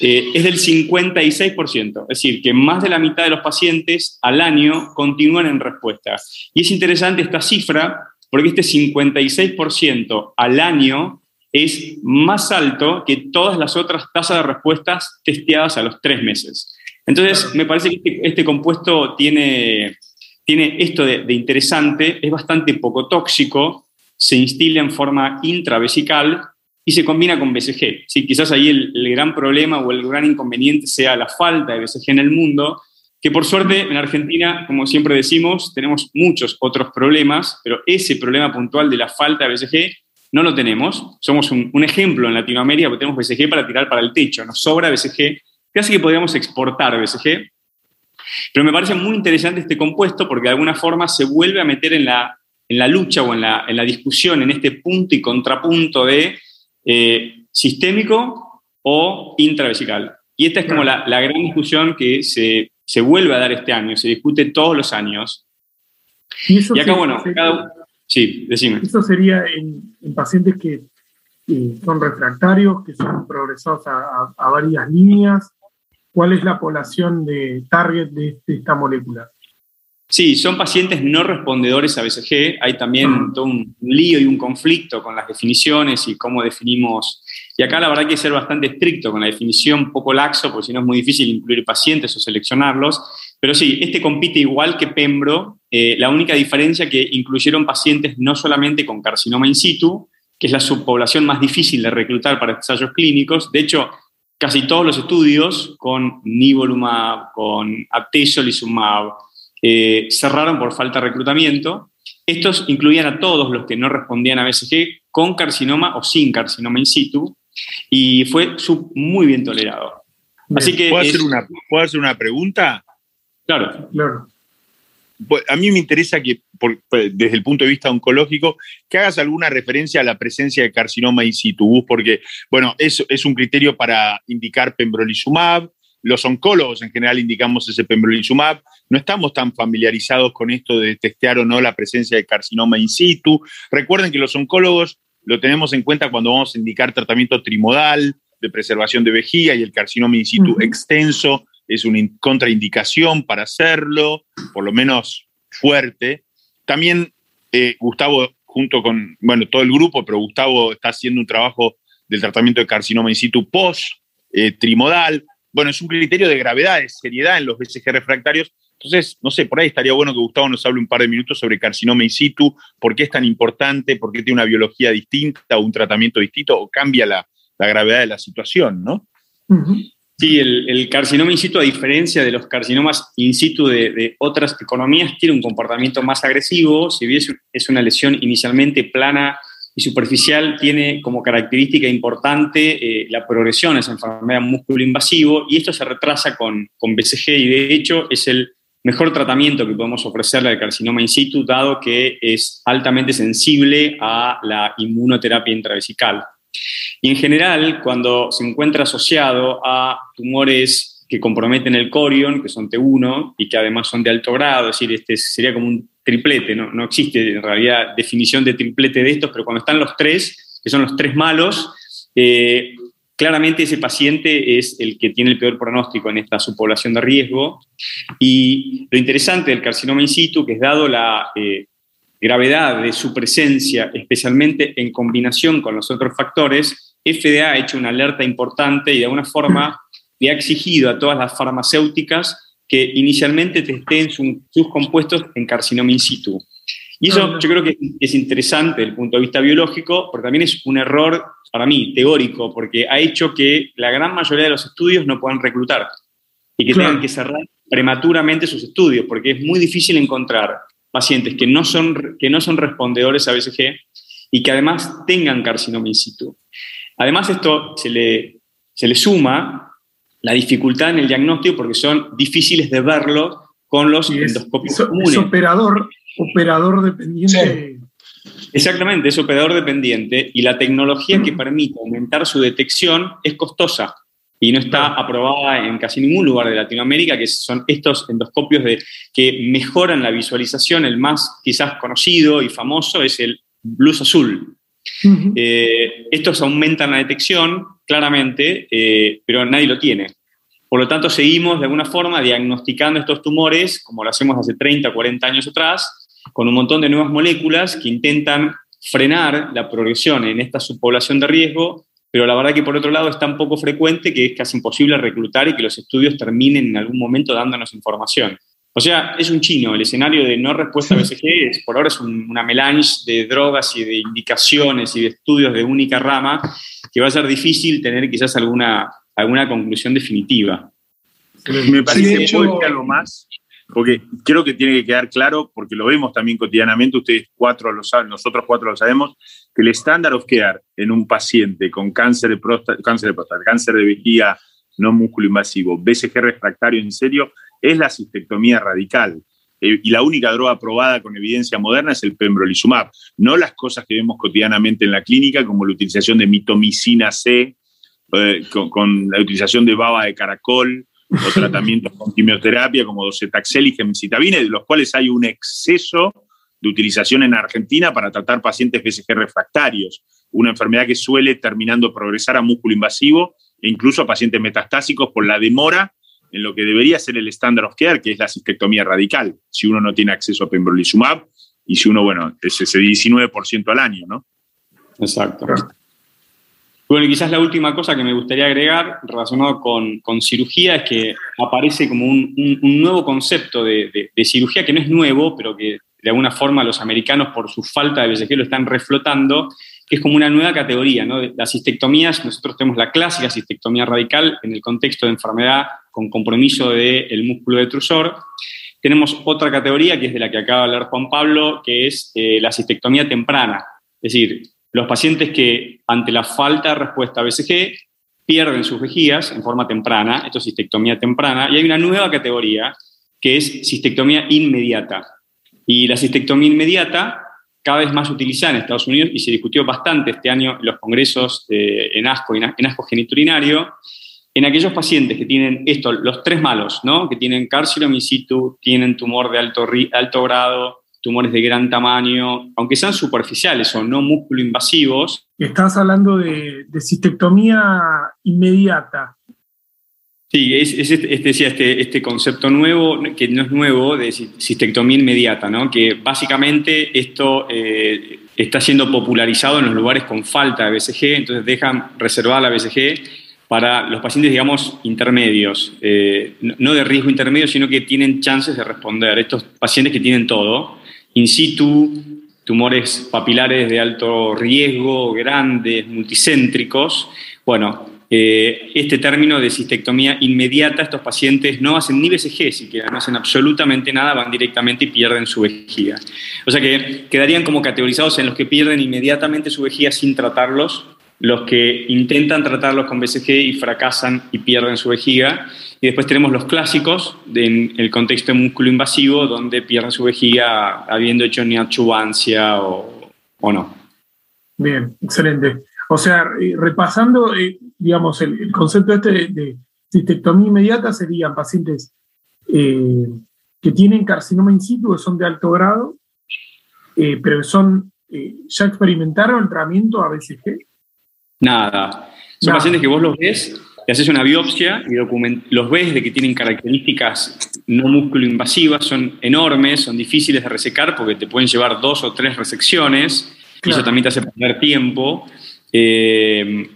eh, es del 56%, es decir, que más de la mitad de los pacientes al año continúan en respuesta. Y es interesante esta cifra porque este 56% al año es más alto que todas las otras tasas de respuestas testeadas a los tres meses. Entonces, me parece que este, este, compuesto tiene, tiene esto de, interesante, es bastante poco tóxico, se instila en forma intravesical y se combina con BCG. ¿sí? Quizás ahí el, gran problema o el gran inconveniente sea la falta de BCG en el mundo, que por suerte en Argentina, como siempre decimos, tenemos muchos otros problemas, pero ese problema puntual de la falta de BCG no lo tenemos. Somos un, ejemplo en Latinoamérica porque tenemos BCG para tirar para el techo, nos sobra BCG, hace que podríamos exportar BCG. Pero me parece muy interesante este compuesto porque de alguna forma se vuelve a meter en la, en la lucha o en la, en la discusión, en este punto y contrapunto de eh, sistémico o intravesical. Y esta es como la, la gran discusión que se, se, vuelve a dar este año, se discute todos los años. Y, acá, bueno, Sí, decime. Eso sería en, pacientes que son refractarios, que son progresados a, varias líneas. ¿Cuál es la población de target de, esta molécula? Sí, son pacientes no respondedores a BCG. Hay también todo un lío y un conflicto con las definiciones y cómo definimos. Y acá la verdad hay que ser bastante estricto con la definición, poco laxo, porque si no es muy difícil incluir pacientes o seleccionarlos. Pero sí, este compite igual que Pembro eh, la única diferencia que incluyeron pacientes no solamente con carcinoma in situ, que es la subpoblación más difícil de reclutar para ensayos clínicos. De hecho, casi todos los estudios con nivolumab, con atezolizumab, eh, cerraron por falta de reclutamiento. Estos incluían a todos los que no respondían a BCG con carcinoma o sin carcinoma in situ y fue muy bien tolerado. Así que ¿Puedo, hacer una, ¿Puedo hacer una pregunta? Claro. Claro. Pues, a mí me interesa que, pues, desde el punto de vista oncológico, que hagas alguna referencia a la presencia de carcinoma in situ, porque, bueno, es, es un criterio para indicar pembrolizumab, los oncólogos en general indicamos ese pembrolizumab, no estamos tan familiarizados con esto de testear o no la presencia de carcinoma in situ. Recuerden que los oncólogos lo tenemos en cuenta cuando vamos a indicar tratamiento trimodal de preservación de vejiga y el carcinoma in situ extenso es una contraindicación para hacerlo, por lo menos fuerte. También eh, Gustavo, junto con, bueno, todo el grupo, pero Gustavo está haciendo un trabajo del tratamiento de carcinoma in situ post eh, trimodal. Bueno, es un criterio de gravedad, de seriedad en los BCG refractarios. Entonces, no sé, por ahí estaría bueno que Gustavo nos hable un par de minutos sobre carcinoma in situ, por qué es tan importante, por qué tiene una biología distinta o un tratamiento distinto o cambia la, gravedad de la situación, ¿no? Sí, el, carcinoma in situ, a diferencia de los carcinomas in situ de, otras economías, tiene un comportamiento más agresivo. Si bien es una lesión inicialmente plana y superficial, tiene como característica importante eh, la progresión a esa enfermedad músculo invasivo y esto se retrasa con, con BCG y de hecho es el mejor tratamiento que podemos ofrecerle al carcinoma in situ, dado que es altamente sensible a la inmunoterapia intravesical. Y en general, cuando se encuentra asociado a tumores que comprometen el corion, que son T1 y que además son de alto grado, es decir, este sería como un triplete, no, no existe en realidad definición de triplete de estos, pero cuando están los tres, que son los tres malos, eh, claramente ese paciente es el que tiene el peor pronóstico en esta subpoblación de riesgo. Y lo interesante del carcinoma in situ, que es dado la eh, gravedad de su presencia, especialmente en combinación con los otros factores, FDA ha hecho una alerta importante y de alguna forma le ha exigido a todas las farmacéuticas que inicialmente testeen sus compuestos en carcinoma in situ. Y eso yo creo que es interesante desde el punto de vista biológico, pero también es un error para mí teórico, porque ha hecho que la gran mayoría de los estudios no puedan reclutar y que tengan que cerrar prematuramente sus estudios, porque es muy difícil encontrar pacientes que no son, que no son respondedores a BCG y que además tengan carcinoma in situ. Además, esto se le, se le suma la dificultad en el diagnóstico porque son difíciles de verlo con los endoscopios comunes. Es operador, operador dependiente. Exactamente, es operador dependiente y la tecnología que permite aumentar su detección es costosa y no está aprobada en casi ningún lugar de Latinoamérica, que son estos endoscopios de, que mejoran la visualización. El más quizás conocido y famoso es el Blues Azul. Eh, estos aumentan la detección, claramente, eh, pero nadie lo tiene. Por lo tanto, seguimos de alguna forma diagnosticando estos tumores, como lo hacemos hace 30, 40 años atrás, con un montón de nuevas moléculas que intentan frenar la progresión en esta subpoblación de riesgo, pero la verdad que por otro lado es tan poco frecuente que es casi imposible reclutar y que los estudios terminen en algún momento dándonos información. O sea, es un chino. El escenario de no respuesta a BCG es, por ahora es una melange de drogas y de indicaciones y de estudios de única rama que va a ser difícil tener quizás alguna, alguna conclusión definitiva. Me parece que puede algo más, porque creo que tiene que quedar claro, porque lo vemos también cotidianamente, ustedes cuatro lo saben, nosotros cuatro lo sabemos, que el estándar of care en un paciente con cáncer de próstata, cáncer de, próstata, cáncer de vejiga no músculo invasivo, BCG refractario en serio, es la cistectomía radical. Eh, y la única droga aprobada con evidencia moderna es el pembrolizumab, no las cosas que vemos cotidianamente en la clínica, como la utilización de mitomicina C, eh, con, la utilización de baba de caracol, o tratamientos con quimioterapia como docetaxel y gemcitabina, de los cuales hay un exceso de utilización en Argentina para tratar pacientes BCG refractarios, una enfermedad que suele terminando progresar a músculo invasivo e incluso a pacientes metastásicos por la demora en lo que debería ser el estándar of care, que es la cistectomía radical, si uno no tiene acceso a pembrolizumab y si uno, bueno, es ese 19% al año, ¿no? Exacto. Bueno, y quizás la última cosa que me gustaría agregar relacionado con, cirugía es que aparece como un, nuevo concepto de, cirugía que no es nuevo, pero que de alguna forma los americanos por su falta de BCG lo están reflotando, que es como una nueva categoría. ¿no? Las cistectomías, nosotros tenemos la clásica cistectomía radical en el contexto de enfermedad con compromiso del músculo detrusor. Tenemos otra categoría que es de la que acaba de hablar Juan Pablo, que es eh, la cistectomía temprana. Es decir, los pacientes que ante la falta de respuesta a BCG pierden sus vejigas en forma temprana, esto es cistectomía temprana, y hay una nueva categoría que es cistectomía inmediata. Y la cistectomía inmediata cada vez más utilizada en Estados Unidos y se discutió bastante este año en los congresos en ASCO, en ASCO geniturinario, en aquellos pacientes que tienen esto, los tres malos, ¿no? que tienen carcinoma in situ, tienen tumor de alto, alto grado, tumores de gran tamaño, aunque sean superficiales o no músculo invasivos. Estás hablando de, cistectomía inmediata. Sí, es, este, este, este, concepto nuevo, que no es nuevo, de cistectomía inmediata, ¿no? que básicamente esto eh, está siendo popularizado en los lugares con falta de BCG, entonces dejan reservada la BCG para los pacientes, digamos, intermedios, eh, no de riesgo intermedio, sino que tienen chances de responder. Estos pacientes que tienen todo, in situ, tumores papilares de alto riesgo, grandes, multicéntricos. Bueno, eh, este término de cistectomía inmediata, estos pacientes no hacen ni BCG siquiera, no hacen absolutamente nada, van directamente y pierden su vejiga. O sea que quedarían como categorizados en los que pierden inmediatamente su vejiga sin tratarlos, los que intentan tratarlos con BCG y fracasan y pierden su vejiga, y después tenemos los clásicos en el contexto de músculo invasivo, donde pierden su vejiga habiendo hecho neoadjuvancia o, o no. Bien, excelente. O sea, eh, repasando, eh, digamos, el, concepto este de, cistectomía inmediata serían pacientes eh, que tienen carcinoma in situ, que son de alto grado, pero son, ya experimentaron el tratamiento a BCG. Nada. Son pacientes que vos los ves haces una biopsia y los ves de que tienen características no músculo invasivas, son enormes, son difíciles de resecar porque te pueden llevar dos o tres resecciones, y eso también te hace perder tiempo. Eh,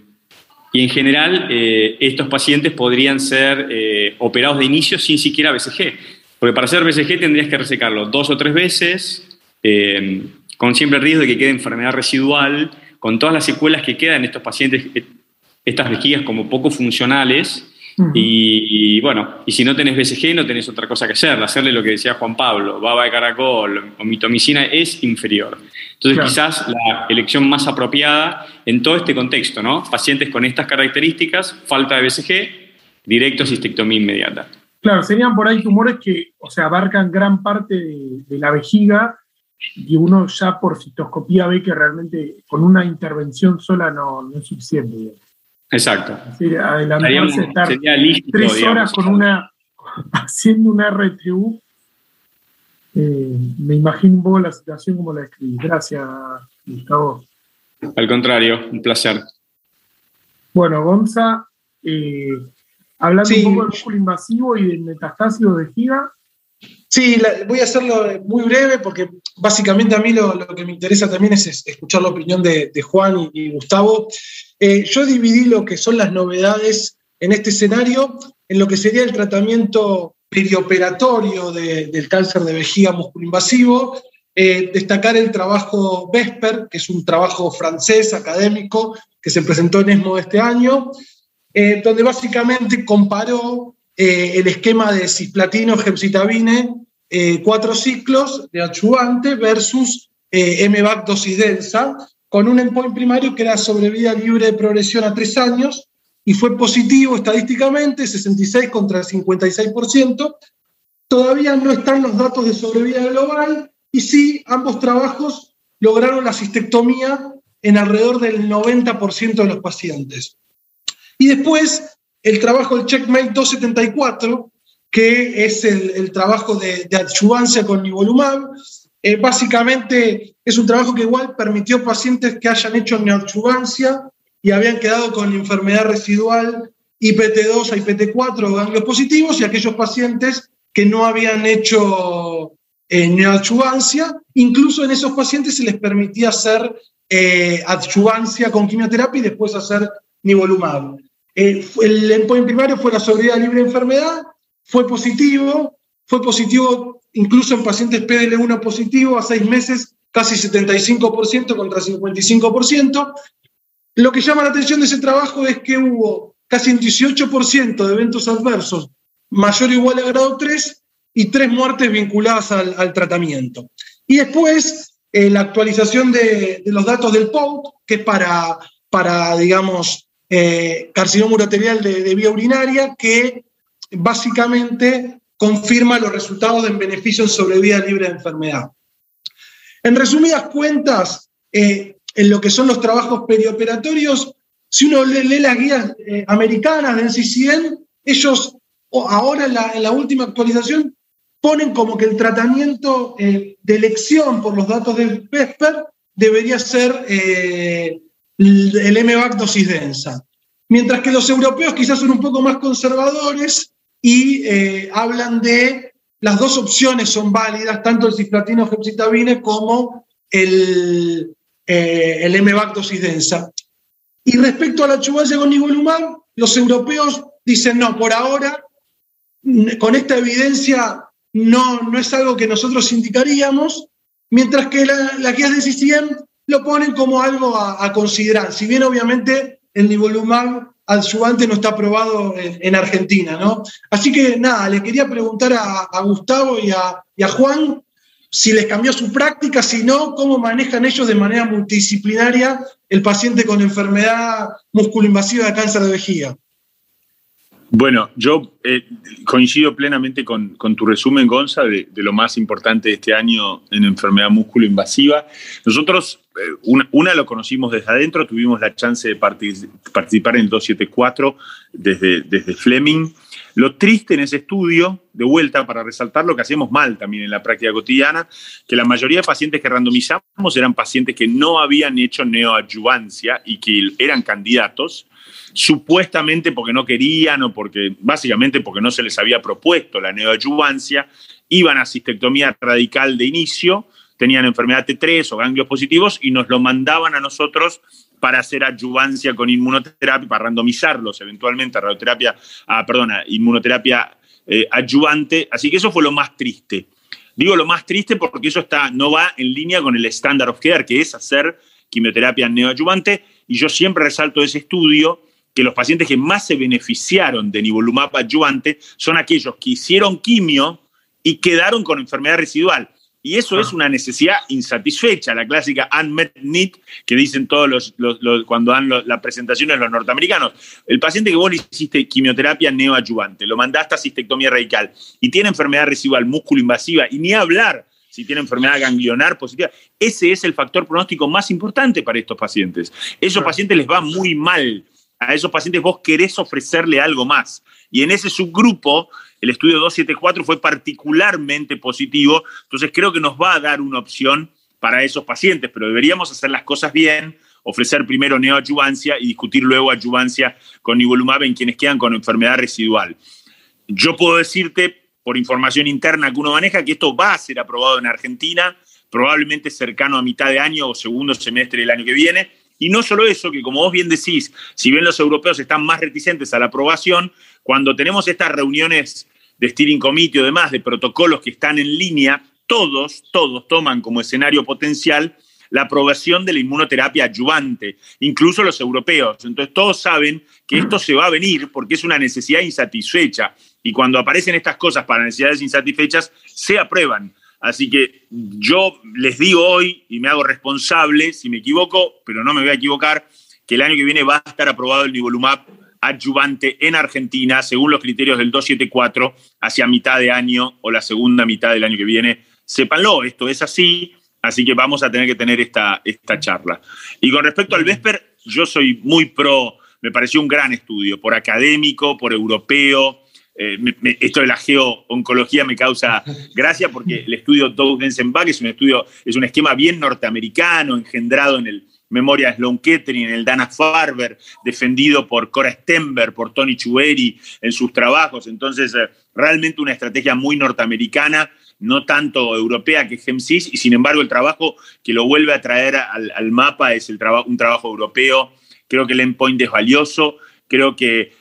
y en general, eh, estos pacientes podrían ser eh, operados de inicio sin siquiera BCG, porque para hacer BCG tendrías que resecarlo dos o tres veces, con siempre el riesgo de que quede enfermedad residual, con todas las secuelas que quedan en estos pacientes estas vejigas como poco funcionales. y, bueno, y si no tenés BCG, no tenés otra cosa que hacer. Hacerle lo que decía Juan Pablo, baba de caracol o mitomicina es inferior. Entonces, quizás la elección más apropiada en todo este contexto, ¿no? Pacientes con estas características, falta de BCG, directo cistectomía inmediata. Claro, serían por ahí tumores que, o sea, abarcan gran parte de, la vejiga y uno ya por citoscopía ve que realmente con una intervención sola no, no es suficiente. Exacto. Sí, adelantarse, estar tres horas con una, haciendo una RTU. Eh, me imagino un poco la situación como la escribí. Gracias, Gustavo. Al contrario, un placer. Bueno, Gonza, eh, hablando un poco del músculo invasivo y del metastasio de vejiga. Sí, voy a hacerlo muy breve porque básicamente a mí lo, que me interesa también es, escuchar la opinión de, Juan y, Gustavo. Eh, yo dividí lo que son las novedades en este escenario en lo que sería el tratamiento perioperatorio del cáncer de vejiga musculoinvasivo, eh, destacar el trabajo Vesper, que es un trabajo francés académico que se presentó en ESMO este año, eh, donde básicamente comparó eh, el esquema de cisplatino gemcitabine, cuatro ciclos de adyuvante versus MVAC dosis densa, con un endpoint primario que era sobrevida libre de progresión a tres años, y fue positivo estadísticamente, 66 contra 56%. Todavía no están los datos de sobrevida global y sí, ambos trabajos lograron la cistectomía en alrededor del 90% de los pacientes. Y después, el trabajo del Checkmate 274, que es el, trabajo de, de, con nivolumab, eh, básicamente es un trabajo que igual permitió pacientes que hayan hecho neoadjuvancia y habían quedado con enfermedad residual IPT2 a IPT4 o ganglios positivos y aquellos pacientes que no habían hecho eh, incluso en esos pacientes se les permitía hacer eh, con quimioterapia y después hacer nivolumab. Eh, el endpoint primario fue la sobriedad libre de enfermedad, fue positivo, fue positivo incluso en pacientes PDL1 positivo a seis meses, casi 75% contra 55%, lo que llama la atención de ese trabajo es que hubo casi un 18% de eventos adversos mayor o igual a grado 3 y tres muertes vinculadas al, tratamiento. Y después eh, la actualización de, los datos del POUT, que es para, para digamos, eh, carcinoma uroterial de, vía urinaria, que básicamente confirma los resultados en beneficio en sobrevida libre de enfermedad. En resumidas cuentas, eh, en lo que son los trabajos perioperatorios, si uno lee, las guías eh, americanas de NCCN, ellos ahora en la, última actualización ponen como que el tratamiento eh, de elección por los datos del PESPER debería ser el MVAC dosis densa. Mientras que los europeos quizás son un poco más conservadores y hablan de las dos opciones son válidas, tanto el cisplatino gemcitabine como el, eh, el dosis densa. Y respecto a la chuvancia con nivolumab, los europeos dicen, no, por ahora, con esta evidencia, no, no es algo que nosotros indicaríamos, mientras que las la guías de lo ponen como algo a, considerar. Si bien obviamente el nivolumab adyuvante no está aprobado en, Argentina, ¿no? Así que nada, le quería preguntar a, Gustavo y a, y a Juan si les cambió su práctica, si no, cómo manejan ellos de manera multidisciplinaria el paciente con enfermedad musculoinvasiva de cáncer de vejiga. Bueno, yo eh, coincido plenamente con, tu resumen, Gonza, de, lo más importante de este año en enfermedad musculoinvasiva. Nosotros, eh, una, lo conocimos desde adentro, tuvimos la chance de participar en el 274 desde, desde Fleming. Lo triste en ese estudio, de vuelta para resaltar lo que hacemos mal también en la práctica cotidiana, que la mayoría de pacientes que randomizamos eran pacientes que no habían hecho neoadyuvancia y que eran candidatos, supuestamente porque no querían o porque, básicamente porque no se les había propuesto la neoadyuvancia, iban a cistectomía radical de inicio, tenían enfermedad T3 o ganglios positivos y nos lo mandaban a nosotros para hacer adyuvancia con inmunoterapia, para randomizarlos eventualmente a radioterapia, perdona, inmunoterapia eh, adyuvante. Así que eso fue lo más triste. Digo lo más triste porque eso está, no va en línea con el standard of care, que es hacer quimioterapia neoadyuvante. Y yo siempre resalto ese estudio que los pacientes que más se beneficiaron de nivolumab adyuvante son aquellos que hicieron quimio y quedaron con enfermedad residual. Y eso es ah. una necesidad insatisfecha, la clásica unmet need que dicen todos los, cuando dan las presentaciones los norteamericanos. El paciente que vos le hiciste quimioterapia neoadyuvante, lo mandaste a cistectomía radical y tiene enfermedad residual músculo invasiva y ni hablar si tiene enfermedad ganglionar positiva, ese es el factor pronóstico más importante para estos pacientes. Esos pacientes les va muy mal. A esos pacientes vos querés ofrecerle algo más. Y en ese subgrupo el estudio 274 fue particularmente positivo, entonces creo que nos va a dar una opción para esos pacientes, pero deberíamos hacer las cosas bien, ofrecer primero neoadyuvancia y discutir luego adyuvancia con nivolumab en quienes quedan con enfermedad residual. Yo puedo decirte, por información interna que uno maneja, que esto va a ser aprobado en Argentina, probablemente cercano a mitad de año o segundo semestre del año que viene. Y no solo eso, que como vos bien decís, si bien los europeos están más reticentes a la aprobación, cuando tenemos estas reuniones de steering committee o demás, de protocolos que están en línea, todos, todos toman como escenario potencial la aprobación de la inmunoterapia adyuvante, incluso los europeos. Entonces todos saben que esto se va a venir porque es una necesidad insatisfecha y cuando aparecen estas cosas para necesidades insatisfechas, se aprueban. Así que yo les digo hoy y me hago responsable, si me equivoco, pero no me voy a equivocar, que el año que viene va a estar aprobado el nivolumab adyuvante en Argentina según los criterios del 274 hacia mitad de año o la segunda mitad del año que viene. Sépanlo, esto es así, así que vamos a tener que tener esta, esta charla. Y con respecto al Vesper, yo soy muy pro, me pareció un gran estudio, por académico, por europeo. Eh, esto de la geooncología me causa gracia porque el estudio Doug Densenbach es un estudio, es un esquema bien norteamericano, engendrado en el, Memoria Sloan Kettering, el Dana Farber, defendido por Cora Stenberg, por Tony Chueri en sus trabajos. Entonces, eh, realmente una estrategia muy norteamericana, no tanto europea que GEMSIS, y sin embargo el trabajo que lo vuelve a traer al, mapa es un trabajo europeo. Creo que el endpoint es valioso, creo que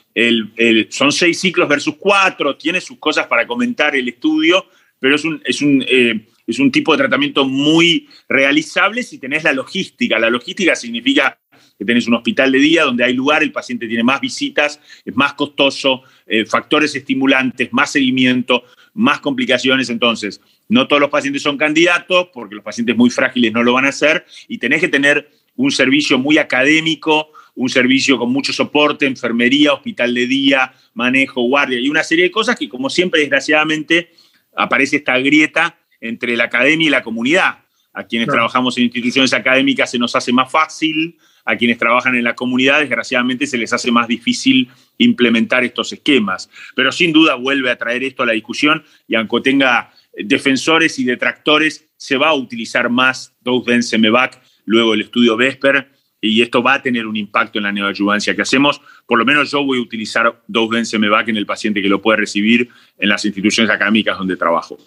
son seis ciclos versus cuatro, tiene sus cosas para comentar el estudio, pero es un, es un eh, es un tipo de tratamiento muy realizable si tenés la logística. La logística significa que tenés un hospital de día donde hay lugar, el paciente tiene más visitas, es más costoso, eh, factores estimulantes, más seguimiento, más complicaciones. Entonces, no todos los pacientes son candidatos porque los pacientes muy frágiles no lo van a hacer y tenés que tener un servicio muy académico, un servicio con mucho soporte, enfermería, hospital de día, manejo, guardia y una serie de cosas que, como siempre, desgraciadamente, aparece esta grieta entre la academia y la comunidad. A quienes trabajamos en instituciones académicas se nos hace más fácil, a quienes trabajan en la comunidad, desgraciadamente, se les hace más difícil implementar estos esquemas. Pero sin duda vuelve a traer esto a la discusión y aunque tenga defensores y detractores, se va a utilizar más Dose-Dense-Mevac luego del estudio Vesper y esto va a tener un impacto en la neoadyuvancia que hacemos. Por lo menos yo voy a utilizar Dose-Dense-Mevac en el paciente que lo puede recibir en las instituciones académicas donde trabajo.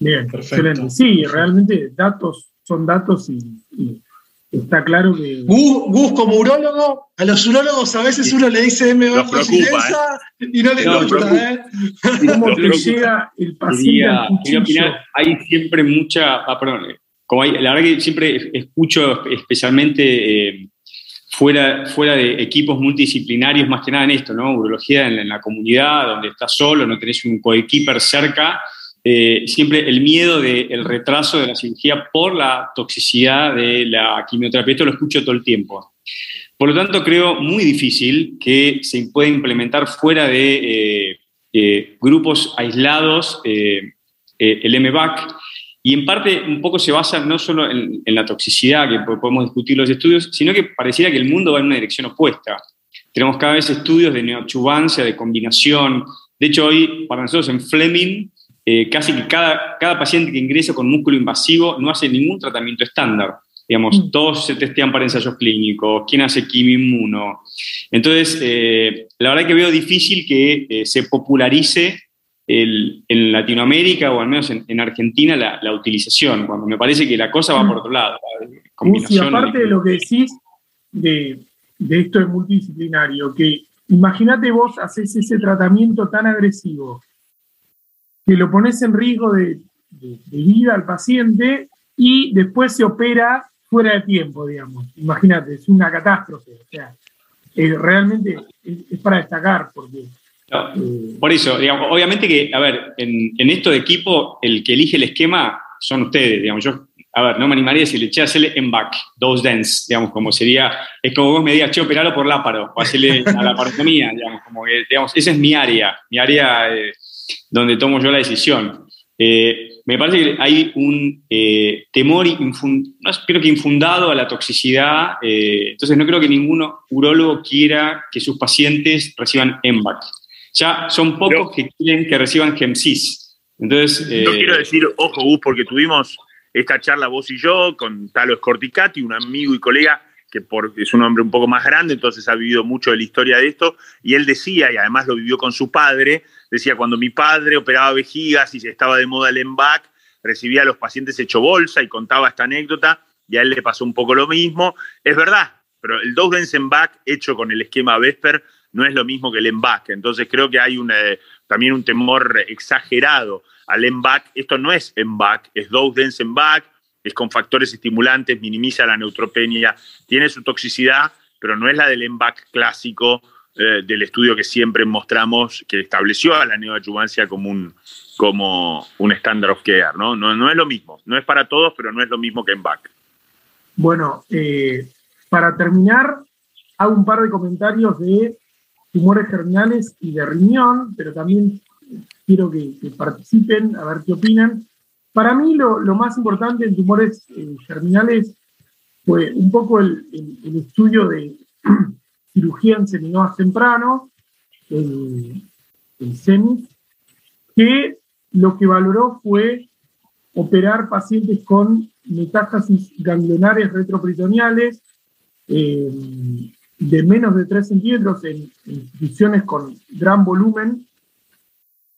Bien, excelente. Sí, realmente datos son datos y, está claro que. Gus, como urólogo, a los urólogos a veces uno le dice M bajo silenza ¿eh? y no le gusta, ¿eh? ¿Cómo te llega el paciente? hay siempre mucha. Ah, perdón. Como la verdad que siempre escucho especialmente. Eh, fuera, fuera de equipos multidisciplinarios, más que nada en esto, ¿no? Urología en, la comunidad, donde estás solo, no tenés un coequiper cerca, eh, siempre el miedo del retraso de la cirugía por la toxicidad de la quimioterapia. Esto lo escucho todo el tiempo. Por lo tanto, creo muy difícil que se pueda implementar fuera de eh, grupos aislados el MVAC. Y en parte un poco se basa no solo en, en, la toxicidad, que podemos discutir los estudios, sino que pareciera que el mundo va en una dirección opuesta. Tenemos cada vez estudios de neochubancia, de combinación. De hecho, hoy para nosotros en Fleming eh, casi que cada, cada paciente que ingresa con músculo invasivo no hace ningún tratamiento estándar. Digamos, mm. todos se testean para ensayos clínicos, quién hace quimio Entonces, eh, la verdad que veo difícil que eh, se popularice en Latinoamérica o al menos en, Argentina la, utilización, cuando me parece que la cosa va por otro lado. Y aparte de lo que decís de, de esto es multidisciplinario, que imagínate vos haces ese tratamiento tan agresivo que lo pones en riesgo de, vida al paciente y después se opera fuera de tiempo, digamos. Imagínate, es una catástrofe. O sea, realmente es, para destacar porque... Eh, por eso, digamos, obviamente que, a ver, en, esto de equipo, el que elige el esquema son ustedes, digamos, yo, a ver, no me animaría a decirle, che, hacerle en back, dos dens, digamos, como sería, es como vos me digas, che, operarlo por láparo, o hacerle a la parotomía, digamos, como que, digamos, esa es mi área, mi área... Eh, donde tomo yo la decisión. Eh, me parece que hay un eh, temor, no creo que infundado a la toxicidad, entonces no creo que ningún urólogo quiera que sus pacientes reciban EMBAC. Ya son pocos que quieren que reciban GEMSIS. Entonces, no quiero decir, ojo, Gus, porque tuvimos esta charla vos y yo con Talo Scorticati, un amigo y colega que es un hombre un poco más grande, entonces ha vivido mucho de la historia de esto, y él decía, y además lo vivió con su padre, decía, cuando mi padre operaba vejigas y estaba de moda el EMBAC, recibía a los pacientes hecho bolsa y contaba esta anécdota, y a él le pasó un poco lo mismo. Es verdad, pero el Dose Back hecho con el esquema Vesper no es lo mismo que el EMBAC. Entonces creo que hay eh, también un temor exagerado al EMBAC. Esto no es EMBAC, es Dose Dense Back, es con factores estimulantes, minimiza la neutropenia, tiene su toxicidad, pero no es la del EMBAC clásico eh, del estudio que siempre mostramos que estableció a la neoadjuvancia como un, como un standard of care. ¿no? No, no es lo mismo, no es para todos, pero no es lo mismo que EMBAC. Bueno, eh, para terminar, hago un par de comentarios de tumores germinales y de riñón, pero también quiero que, participen, a ver qué opinan. Para mí lo, más importante en tumores eh, germinales fue un poco el, estudio de cirugía en seminomas temprano, el, el que lo que valoró fue operar pacientes con metástasis ganglionares retroperitoneales eh, de menos de 3 centímetros en, instituciones con gran volumen,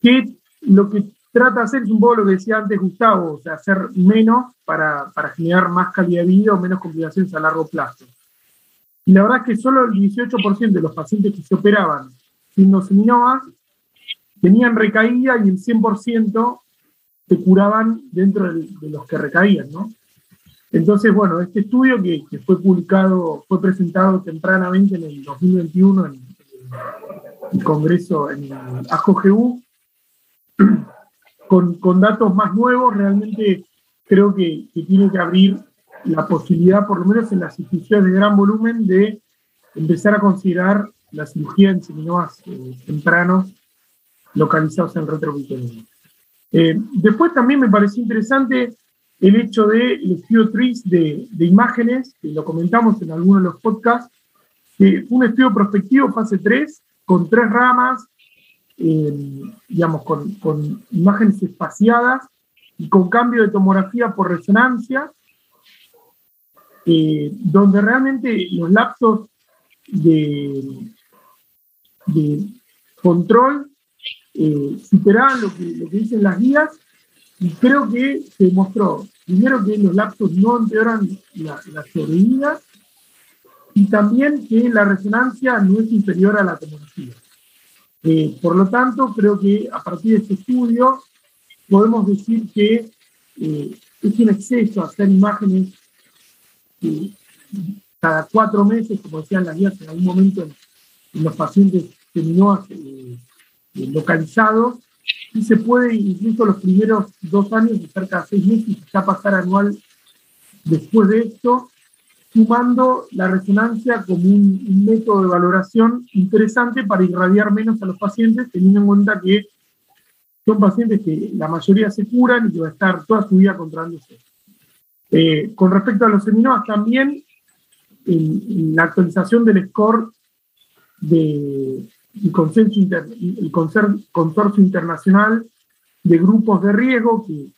que lo que trata de hacer es un poco lo que decía antes Gustavo, o sea, hacer menos para, generar más calidad de vida o menos complicaciones a largo plazo. Y la verdad es que solo el 18% de los pacientes que se operaban sin seminomas tenían recaída y el 100% se curaban dentro de, los que recaían, ¿no? Entonces, bueno, este estudio que, fue publicado, fue presentado tempranamente en el 2021 en, el Congreso, en el AJOGU, con, datos más nuevos, realmente creo que, tiene que abrir la posibilidad, por lo menos en las instituciones de gran volumen, de empezar a considerar la cirugía en seminomas eh, tempranos localizados en retroperitoneal. Eh, después también me pareció interesante el hecho de estudio TRIS de, imágenes, que lo comentamos en algunos de los podcasts, un estudio prospectivo fase 3 con tres ramas, eh, digamos, con, imágenes espaciadas y con cambio de tomografía por resonancia, eh, donde realmente los lapsos de, control eh, superaban lo que dicen las guías y creo que se demostró, primero, que los lapsos no empeoran la, la sobrevida y también que la resonancia no es inferior a la tomografía. Eh, por lo tanto, creo que a partir de este estudio podemos decir que eh, es un exceso hacer imágenes cada cuatro meses, como decían las guías en algún momento en, los pacientes eh, localizados, y se puede incluso los primeros dos años, cerca de seis meses, ya pasar anual después de esto, sumando la resonancia como un, método de valoración interesante para irradiar menos a los pacientes, teniendo en cuenta que son pacientes que la mayoría se curan y que va a estar toda su vida controlándose. Eh, con respecto a los seminomas, también la actualización del score de, el, consenso el consorcio internacional de grupos de riesgo que,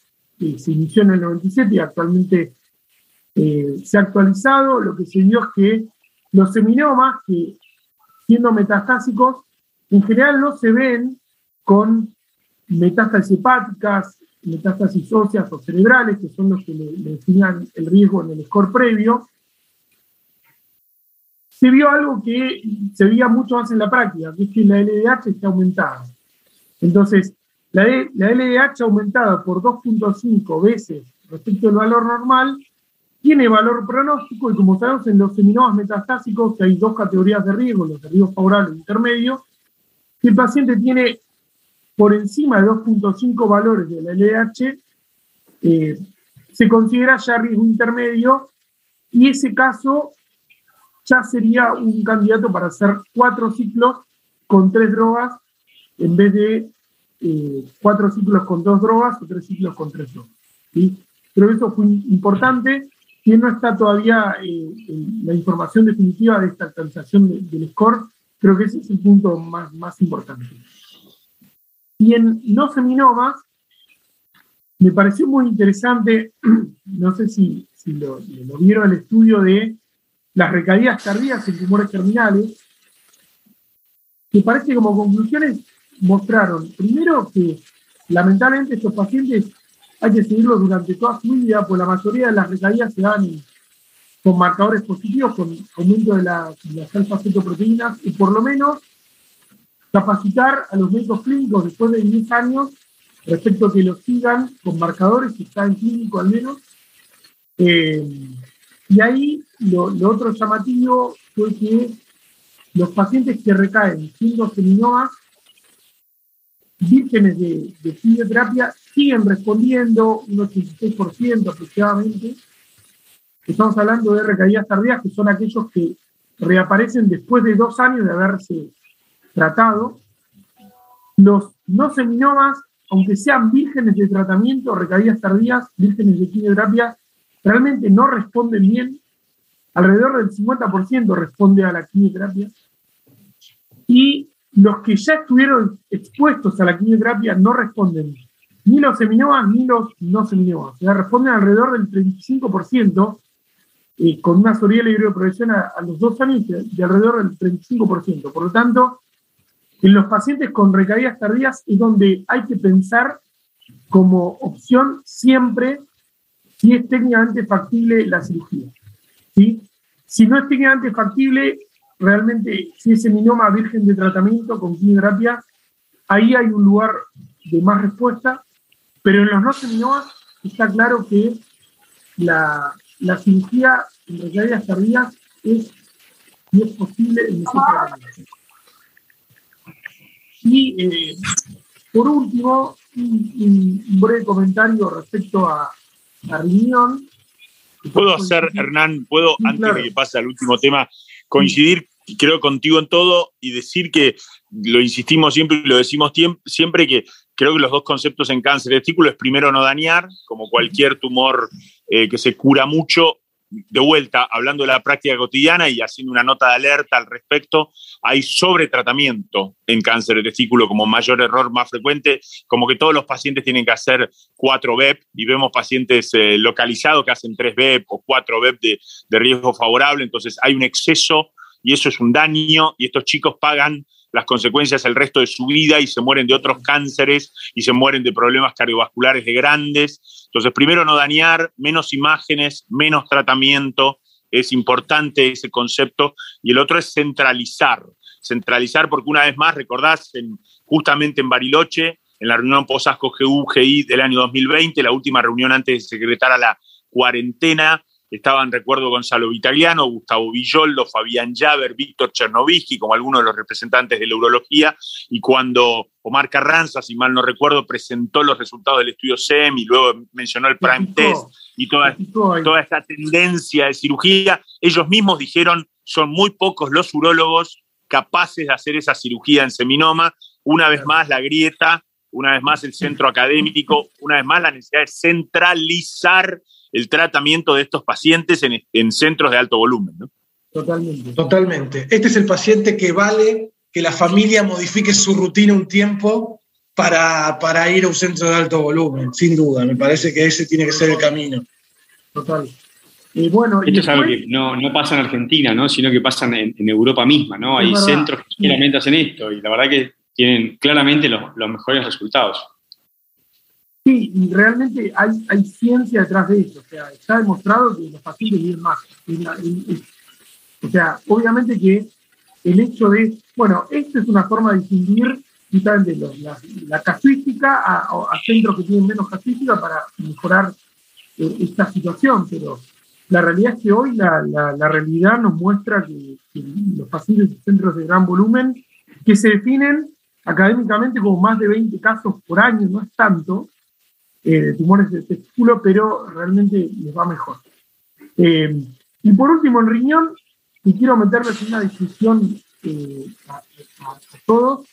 se inició en el 97 y actualmente eh, se ha actualizado. Lo que se vio es que los seminomas, que siendo metastásicos, en general no se ven con metástasis hepáticas, metástasis óseas o cerebrales, que son los que le, le el riesgo en el score previo, se vio algo que se veía mucho más en la práctica, que es que la LDH está aumentada. Entonces, la, la LDH aumentada por 2.5 veces respecto al valor normal tiene valor pronóstico y como sabemos en los seminomas metastásicos que hay dos categorías de riesgo, los de riesgo favorable e intermedio, si el paciente tiene por encima de 2.5 valores de la LDH, eh, se considera ya riesgo intermedio y ese caso ya sería un candidato para hacer cuatro ciclos con tres drogas en vez de eh, cuatro ciclos con dos drogas o tres ciclos con tres drogas. ¿sí? Que eso fue importante. Si no está todavía eh, la información definitiva de esta actualización del score, creo que ese es el punto más, más importante. Y en no seminomas, me pareció muy interesante, no sé si, lo, lo vieron el estudio de las recaídas tardías en tumores terminales, que parece que como conclusiones mostraron, primero que lamentablemente estos pacientes hay que seguirlos durante toda su vida, pues la mayoría de las recaídas se dan con marcadores positivos, con aumento de, las alfa-cetoproteínas, y por lo menos capacitar a los médicos clínicos después de 10 años respecto a que los sigan con marcadores, si está en clínico al menos. Eh, y ahí lo, otro llamativo fue que los pacientes que recaen siendo seminomas vírgenes de, de quimioterapia siguen respondiendo, un 86% aproximadamente. Estamos hablando de recaídas tardías, que son aquellos que reaparecen después de dos años de haberse tratado. Los no seminomas, aunque sean vírgenes de tratamiento, recaídas tardías, vírgenes de quimioterapia, realmente no responden bien. Alrededor del 50% responde a la quimioterapia. Y los que ya estuvieron expuestos a la quimioterapia no responden ni los seminomas ni los no seminomas. O sea, responden alrededor del 35%, eh, con una sobrevivencia de progresión a, los dos años de, alrededor del 35%. Por lo tanto, en los pacientes con recaídas tardías es donde hay que pensar como opción siempre si es técnicamente factible la cirugía. ¿sí? Si no es técnicamente factible, realmente si es seminoma virgen de tratamiento con quimioterapia, ahí hay un lugar de más respuesta, pero en los no seminomas está claro que la, cirugía en recaídas tardías es, y es posible tratamiento. Y eh, por último, un, breve comentario respecto a la riñón. Puedo hacer, Hernán, puedo, antes de que pase al último tema, coincidir, creo, contigo en todo y decir que lo insistimos siempre y lo decimos siempre que creo que los dos conceptos en cáncer. De testículo es primero no dañar, como cualquier tumor eh, que se cura mucho, de vuelta, hablando de la práctica cotidiana y haciendo una nota de alerta al respecto, hay sobretratamiento en cáncer de testículo como mayor error más frecuente, como que todos los pacientes tienen que hacer 4 BEP y vemos pacientes eh, localizados que hacen 3 BEP o 4 BEP de, de riesgo favorable, entonces hay un exceso y eso es un daño y estos chicos pagan las consecuencias el resto de su vida y se mueren de otros cánceres y se mueren de problemas cardiovasculares de grandes. Entonces, primero no dañar, menos imágenes, menos tratamiento, es importante ese concepto. Y el otro es centralizar, centralizar porque una vez más, recordás, justamente en Bariloche, en la reunión posasco GU-GI del año 2020, la última reunión antes de secretar a la cuarentena, Estaban, recuerdo, Gonzalo Vitaliano, Gustavo Villoldo, Fabián Javer, Víctor Chernovisky, como algunos de los representantes de la urología, y cuando Omar Carranza, si mal no recuerdo, presentó los resultados del estudio SEM y luego mencionó el Prime Test y toda, toda esta tendencia de cirugía, ellos mismos dijeron, son muy pocos los urólogos capaces de hacer esa cirugía en seminoma. Una vez más, la grieta, una vez más, el centro académico, una vez más, la necesidad de centralizar el tratamiento de estos pacientes en, centros de alto volumen. ¿no? Totalmente. Totalmente. Este es el paciente que vale que la familia modifique su rutina un tiempo para, para ir a un centro de alto volumen, sin duda. Me parece que ese tiene que ser el camino. Total. Y bueno, Esto es algo que no, no, pasa en Argentina, ¿no? sino que pasa en, Europa misma. ¿no? Hay centros que claramente hacen esto y la verdad que tienen claramente los, los mejores resultados. Sí, y realmente hay, hay ciencia detrás de eso. O sea, está demostrado que los pacientes viven más. O sea, obviamente que el hecho de, bueno, esto es una forma de distinguir justamente la, la, casuística a, centros que tienen menos casuística para mejorar eh, esta situación, pero la realidad es que hoy la, la realidad nos muestra que, los pacientes de centros de gran volumen, que se definen académicamente como más de 20 casos por año, no es tanto, eh, tumores de testículo, pero realmente les va mejor. Eh, y por último, el riñón, y quiero meterles en una discusión eh, a, todos.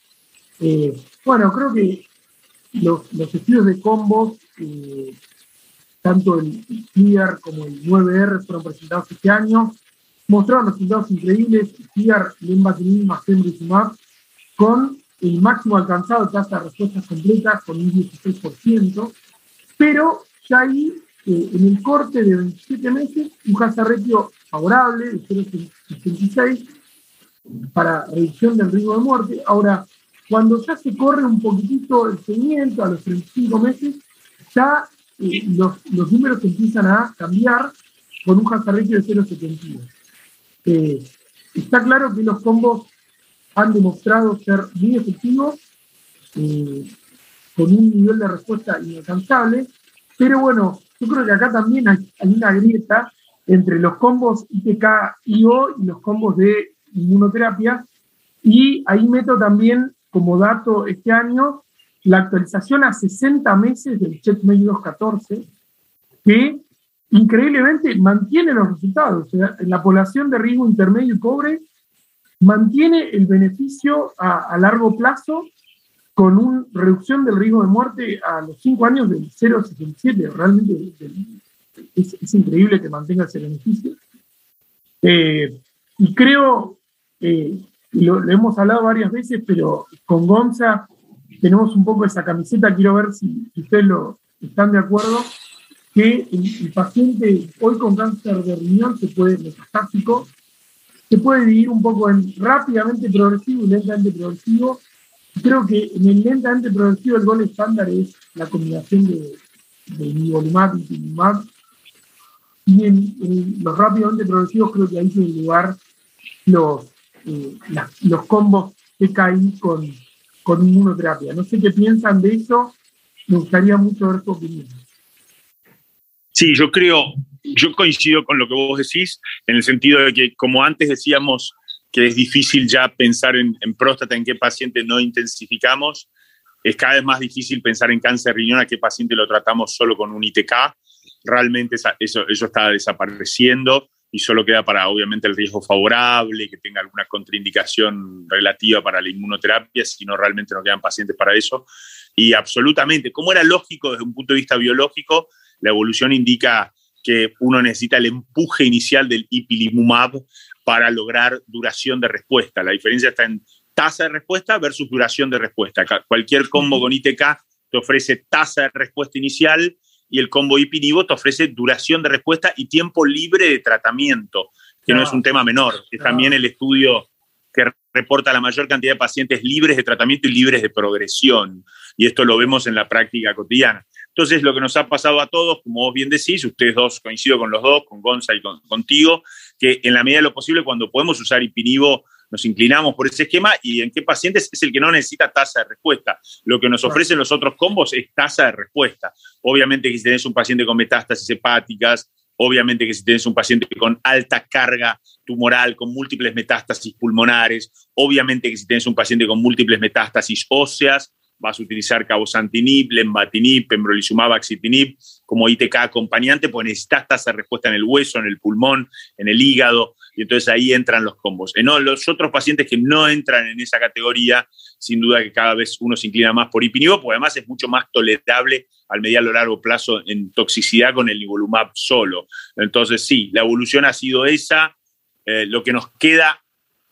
bueno, creo que los, estudios de combos, tanto el CLIAR como el 9R, fueron presentados este año, mostraron resultados increíbles. CLIAR, lenvatinib más pembrolizumab, con el máximo alcanzado de tasa de respuestas completas con un 16%, pero ya ahí, eh, en el corte de 27 meses, un hazard favorable de 0,66 para reducción del riesgo de muerte. Ahora, cuando ya se corre un poquitito el seguimiento a los 35 meses, ya eh, los, los, números empiezan a cambiar con un hazard de 0,72. Eh, está claro que los combos han demostrado ser muy efectivos, eh, con un nivel de respuesta inalcanzable, pero bueno, yo creo que acá también hay, una grieta entre los combos ITK-IO y los combos de inmunoterapia, y ahí meto también como dato este año la actualización a 60 meses del Checkmate 214, que increíblemente mantiene los resultados. en la población de riesgo intermedio y pobre mantiene el beneficio a, largo plazo con una reducción del riesgo de muerte a los 5 años del 0,77. Realmente es, increíble que mantenga ese beneficio. Eh, y creo, eh, lo, hemos hablado varias veces, pero con Gonza tenemos un poco esa camiseta, quiero ver si, ustedes están de acuerdo, que el, paciente hoy con cáncer de riñón se puede, metastásico, se puede dividir un poco en rápidamente progresivo y lentamente progresivo. Creo que en el lentamente progresivo el gol estándar es la combinación de, de y ipilimumab. Y en, los rápidamente progresivos creo que ahí tienen lugar los, eh, los combos PKI con, con inmunoterapia. No sé qué piensan de eso, me gustaría mucho ver tu opinión. Sí, yo creo, yo coincido con lo que vos decís, en el sentido de que, como antes decíamos, que es difícil ya pensar en, próstata, en qué paciente no intensificamos, es cada vez más difícil pensar en cáncer de riñón, a qué paciente lo tratamos solo con un ITK. Realmente eso, eso está desapareciendo y solo queda para, obviamente, el riesgo favorable, que tenga alguna contraindicación relativa para la inmunoterapia, si no realmente no quedan pacientes para eso. Y absolutamente, como era lógico desde un punto de vista biológico, la evolución indica que uno necesita el empuje inicial del ipilimumab para lograr duración de respuesta. La diferencia está en tasa de respuesta versus duración de respuesta. Cualquier combo con ITK te ofrece tasa de respuesta inicial y el combo ipinivo te ofrece duración de respuesta y tiempo libre de tratamiento, que no, es un tema menor, es también el estudio que reporta la mayor cantidad de pacientes libres de tratamiento y libres de progresión. Y esto lo vemos en la práctica cotidiana. Entonces, lo que nos ha pasado a todos, como vos bien decís, ustedes dos, coincido con los dos, con Gonza y contigo, que en la medida de lo posible, cuando podemos usar ipinivo, nos inclinamos por ese esquema y en qué pacientes es el que no necesita tasa de respuesta. Lo que nos ofrecen los otros combos es tasa de respuesta. Obviamente que si tenés un paciente con metástasis hepáticas, obviamente que si tenés un paciente con alta carga tumoral, con múltiples metástasis pulmonares, obviamente que si tenés un paciente con múltiples metástasis óseas, vas a utilizar cabozantinib, lembatinib, pembrolizumab, axitinib como ITK acompañante, pues necesitas tasa de respuesta en el hueso, en el pulmón, en el hígado, y entonces ahí entran los combos. En los otros pacientes que no entran en esa categoría, sin duda que cada vez uno se inclina más por ipinivo, porque además es mucho más tolerable al mediano largo plazo en toxicidad con el nivolumab solo. Entonces sí, la evolución ha sido esa. Eh, lo que nos queda,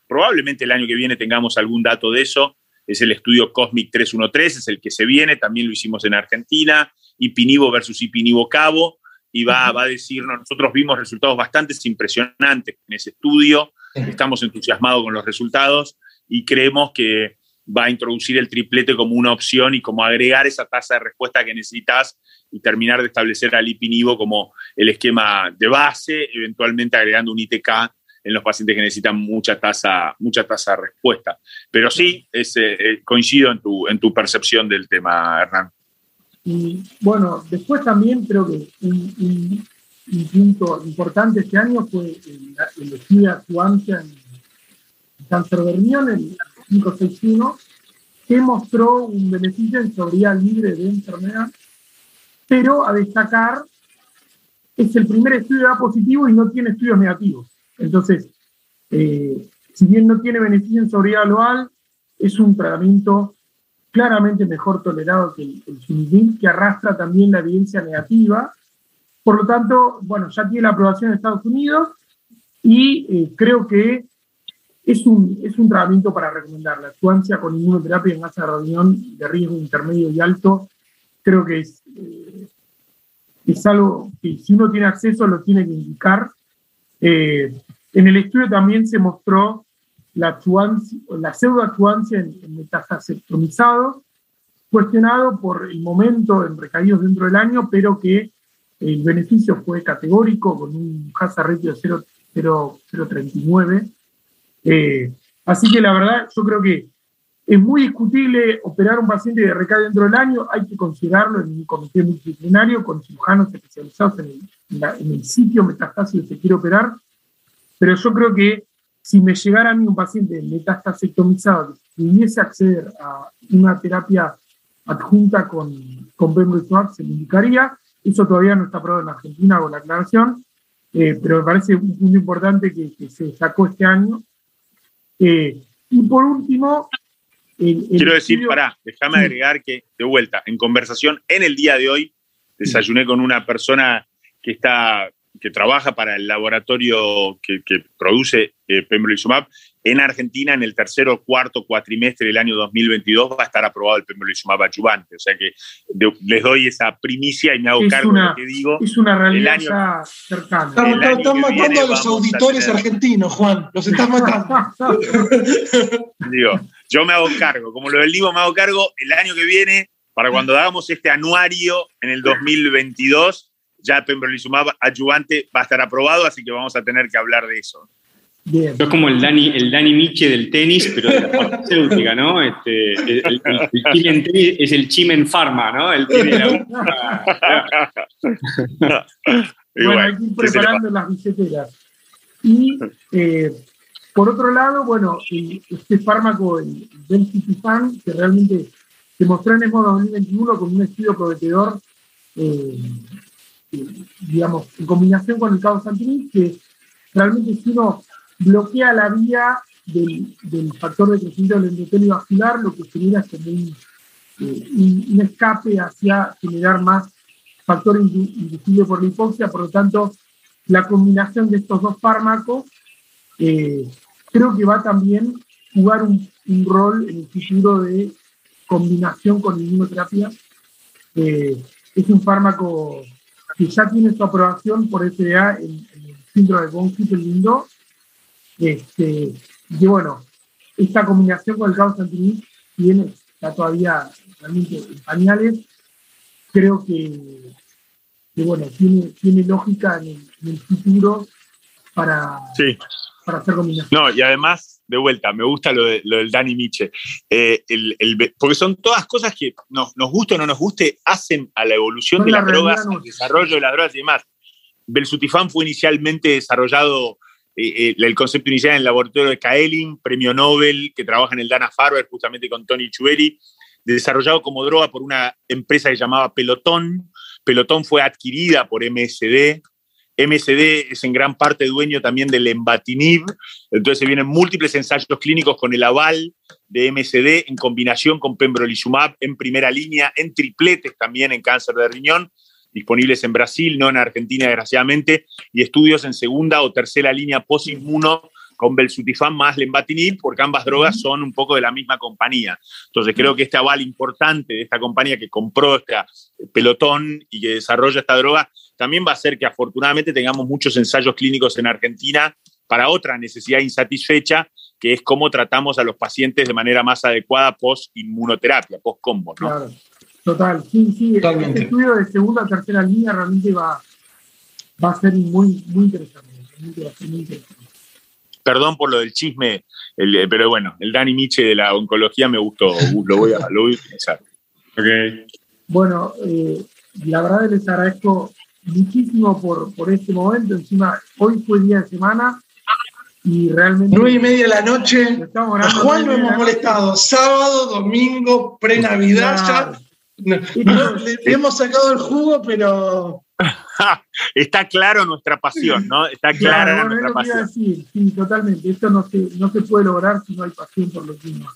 probablemente el año que viene tengamos algún dato de eso, es el estudio Cosmic 313, es el que se viene, también lo hicimos en Argentina, Ipinivo versus Ipinivo Cabo, y va, va a decirnos, nosotros vimos resultados bastante impresionantes en ese estudio, estamos entusiasmados con los resultados y creemos que va a introducir el triplete como una opción y como agregar esa tasa de respuesta que necesitas y terminar de establecer al ipinivo como el esquema de base, eventualmente agregando un ITK en los pacientes que necesitan mucha tasa, mucha tasa de respuesta. Pero sí, es, eh, eh, coincido en tu, en tu percepción del tema, Hernán. Y bueno, después también creo que un, punto importante este año fue el, estudio de actuancia en cáncer de riñón, el 561, que mostró un beneficio en sobriedad libre de enfermedad, pero a destacar es el primer estudio A positivo y no tiene estudios negativos. Entonces, eh, si bien no tiene beneficio en sobriedad global, es un tratamiento claramente mejor tolerado que el, el que arrastra también la evidencia negativa. Por lo tanto, bueno, ya tiene la aprobación en Estados Unidos y eh, creo que es un, es un tratamiento para recomendar. La actuancia con inmunoterapia en masa de reunión de riesgo intermedio y alto, creo que es, eh, es algo que si uno tiene acceso lo tiene que indicar Eh, en el estudio también se mostró la, la pseudoactuancia en, en metastasectomizados, cuestionado por el momento en recaídos dentro del año, pero que el beneficio fue categórico con un hazard ratio de 0,39. Eh, así que la verdad, yo creo que es muy discutible operar un paciente de recae dentro del año, hay que considerarlo en un comité multidisciplinario con cirujanos especializados en el, sitio metastasio que se quiere operar, pero yo creo que si me llegara a mí un paciente metastasectomizado que pudiese acceder a una terapia adjunta con, con pembrolizumab, se le indicaría. Eso todavía no está aprobado en Argentina con la aclaración, eh, pero me parece un punto importante que, se sacó este año. Eh, y por último... Quiero decir, pará, déjame agregar que, de vuelta, en conversación en el día de hoy, desayuné con una persona que está que trabaja para el laboratorio que, produce eh, pembrolizumab en Argentina en el tercer o cuarto cuatrimestre del año 2022 va a estar aprobado el pembrolizumab adyuvante. O sea que les doy esa primicia y me hago cargo de lo que digo. Es una realidad cercana. Están, matando a los auditores argentinos, Juan. Los están matando. digo, yo me hago cargo. Como lo del Divo me hago cargo, el año que viene, para cuando hagamos este anuario en el 2022, ya pembrolizumab adyuvante va a estar aprobado, así que vamos a tener que hablar de eso. Bien. Es como el Dani, el Dani Miche del tenis, pero de la farmacéutica, ¿no? Este, el, el, tenis es el Chimen Pharma, ¿no? El bueno, hay que ir preparando las billeteras. Y eh, por otro lado, bueno, este fármaco, el Fan, que realmente se mostró en ESMO 2021 con un estudio prometedor eh, digamos, en combinación con el cabozantinib, que realmente si uno bloquea la vía del, factor de crecimiento del endotelio vascular, lo que genera es como un, eh, escape hacia generar más factor inducido por la hipoxia, por lo tanto, la combinación de estos dos fármacos eh, creo que va también jugar un, rol en el futuro de combinación con inmunoterapia. Es un fármaco que ya tiene su aprobación por FDA en, el síndrome de von lindo este, y bueno, esta combinación con el caos antiní tiene, está todavía realmente en pañales, creo que, bueno, tiene, lógica en el, futuro para, para hacer. No, y además, de vuelta, me gusta lo, del Dani Miche, eh, porque son todas cosas que nos, nos guste o no nos guste, hacen a la evolución de las drogas, al desarrollo de las drogas y demás. Belsutifán fue inicialmente desarrollado eh, eh, el concepto inicial en el laboratorio de Kaelin, premio Nobel, que trabaja en el Dana Farber justamente con Tony Chuberi, desarrollado como droga por una empresa que llamaba Pelotón. Pelotón fue adquirida por MSD. MSD es en gran parte dueño también del Embatinib, entonces se vienen múltiples ensayos clínicos con el aval de MSD en combinación con pembrolizumab en primera línea, en tripletes también en cáncer de riñón, disponibles en Brasil, no en Argentina, desgraciadamente, y estudios en segunda o tercera línea post-inmuno con Belsutifan más Lembatinib, porque ambas drogas son un poco de la misma compañía. Entonces creo que este aval importante de esta compañía que compró este pelotón y que desarrolla esta droga, también va a hacer que afortunadamente tengamos muchos ensayos clínicos en Argentina para otra necesidad insatisfecha, que es cómo tratamos a los pacientes de manera más adecuada post-inmunoterapia, post-combo. Claro. Total, sí, sí. Este estudio de segunda o tercera línea realmente va, va a ser muy, muy interesante. Perdón por lo del chisme, pero bueno, el Dani Miche de la oncología me gustó, lo voy a, lo utilizar. Okay. Bueno, eh, la verdad les agradezco muchísimo por, por este momento. Encima, hoy fue día de semana y realmente. Nueve y media de la noche. A Juan lo hemos molestado. Sábado, domingo, pre-Navidad. No, le, hemos sacado el jugo, pero. Está claro nuestra pasión, ¿no? Está clara nuestra pasión. sí, totalmente. Esto no se, no se puede lograr si no hay pasión por los niños.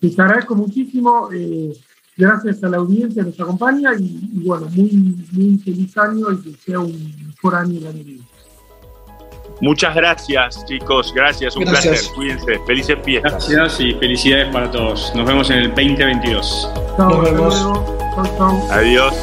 Les agradezco muchísimo. Eh, gracias a la audiencia que nos acompaña y, bueno, muy, muy feliz año y que sea un mejor año el año que Muchas gracias, chicos. Gracias, un placer. Cuídense. Felices fiestas. Gracias y felicidades para todos. Nos vemos en el 2022. Nos vemos. Adiós.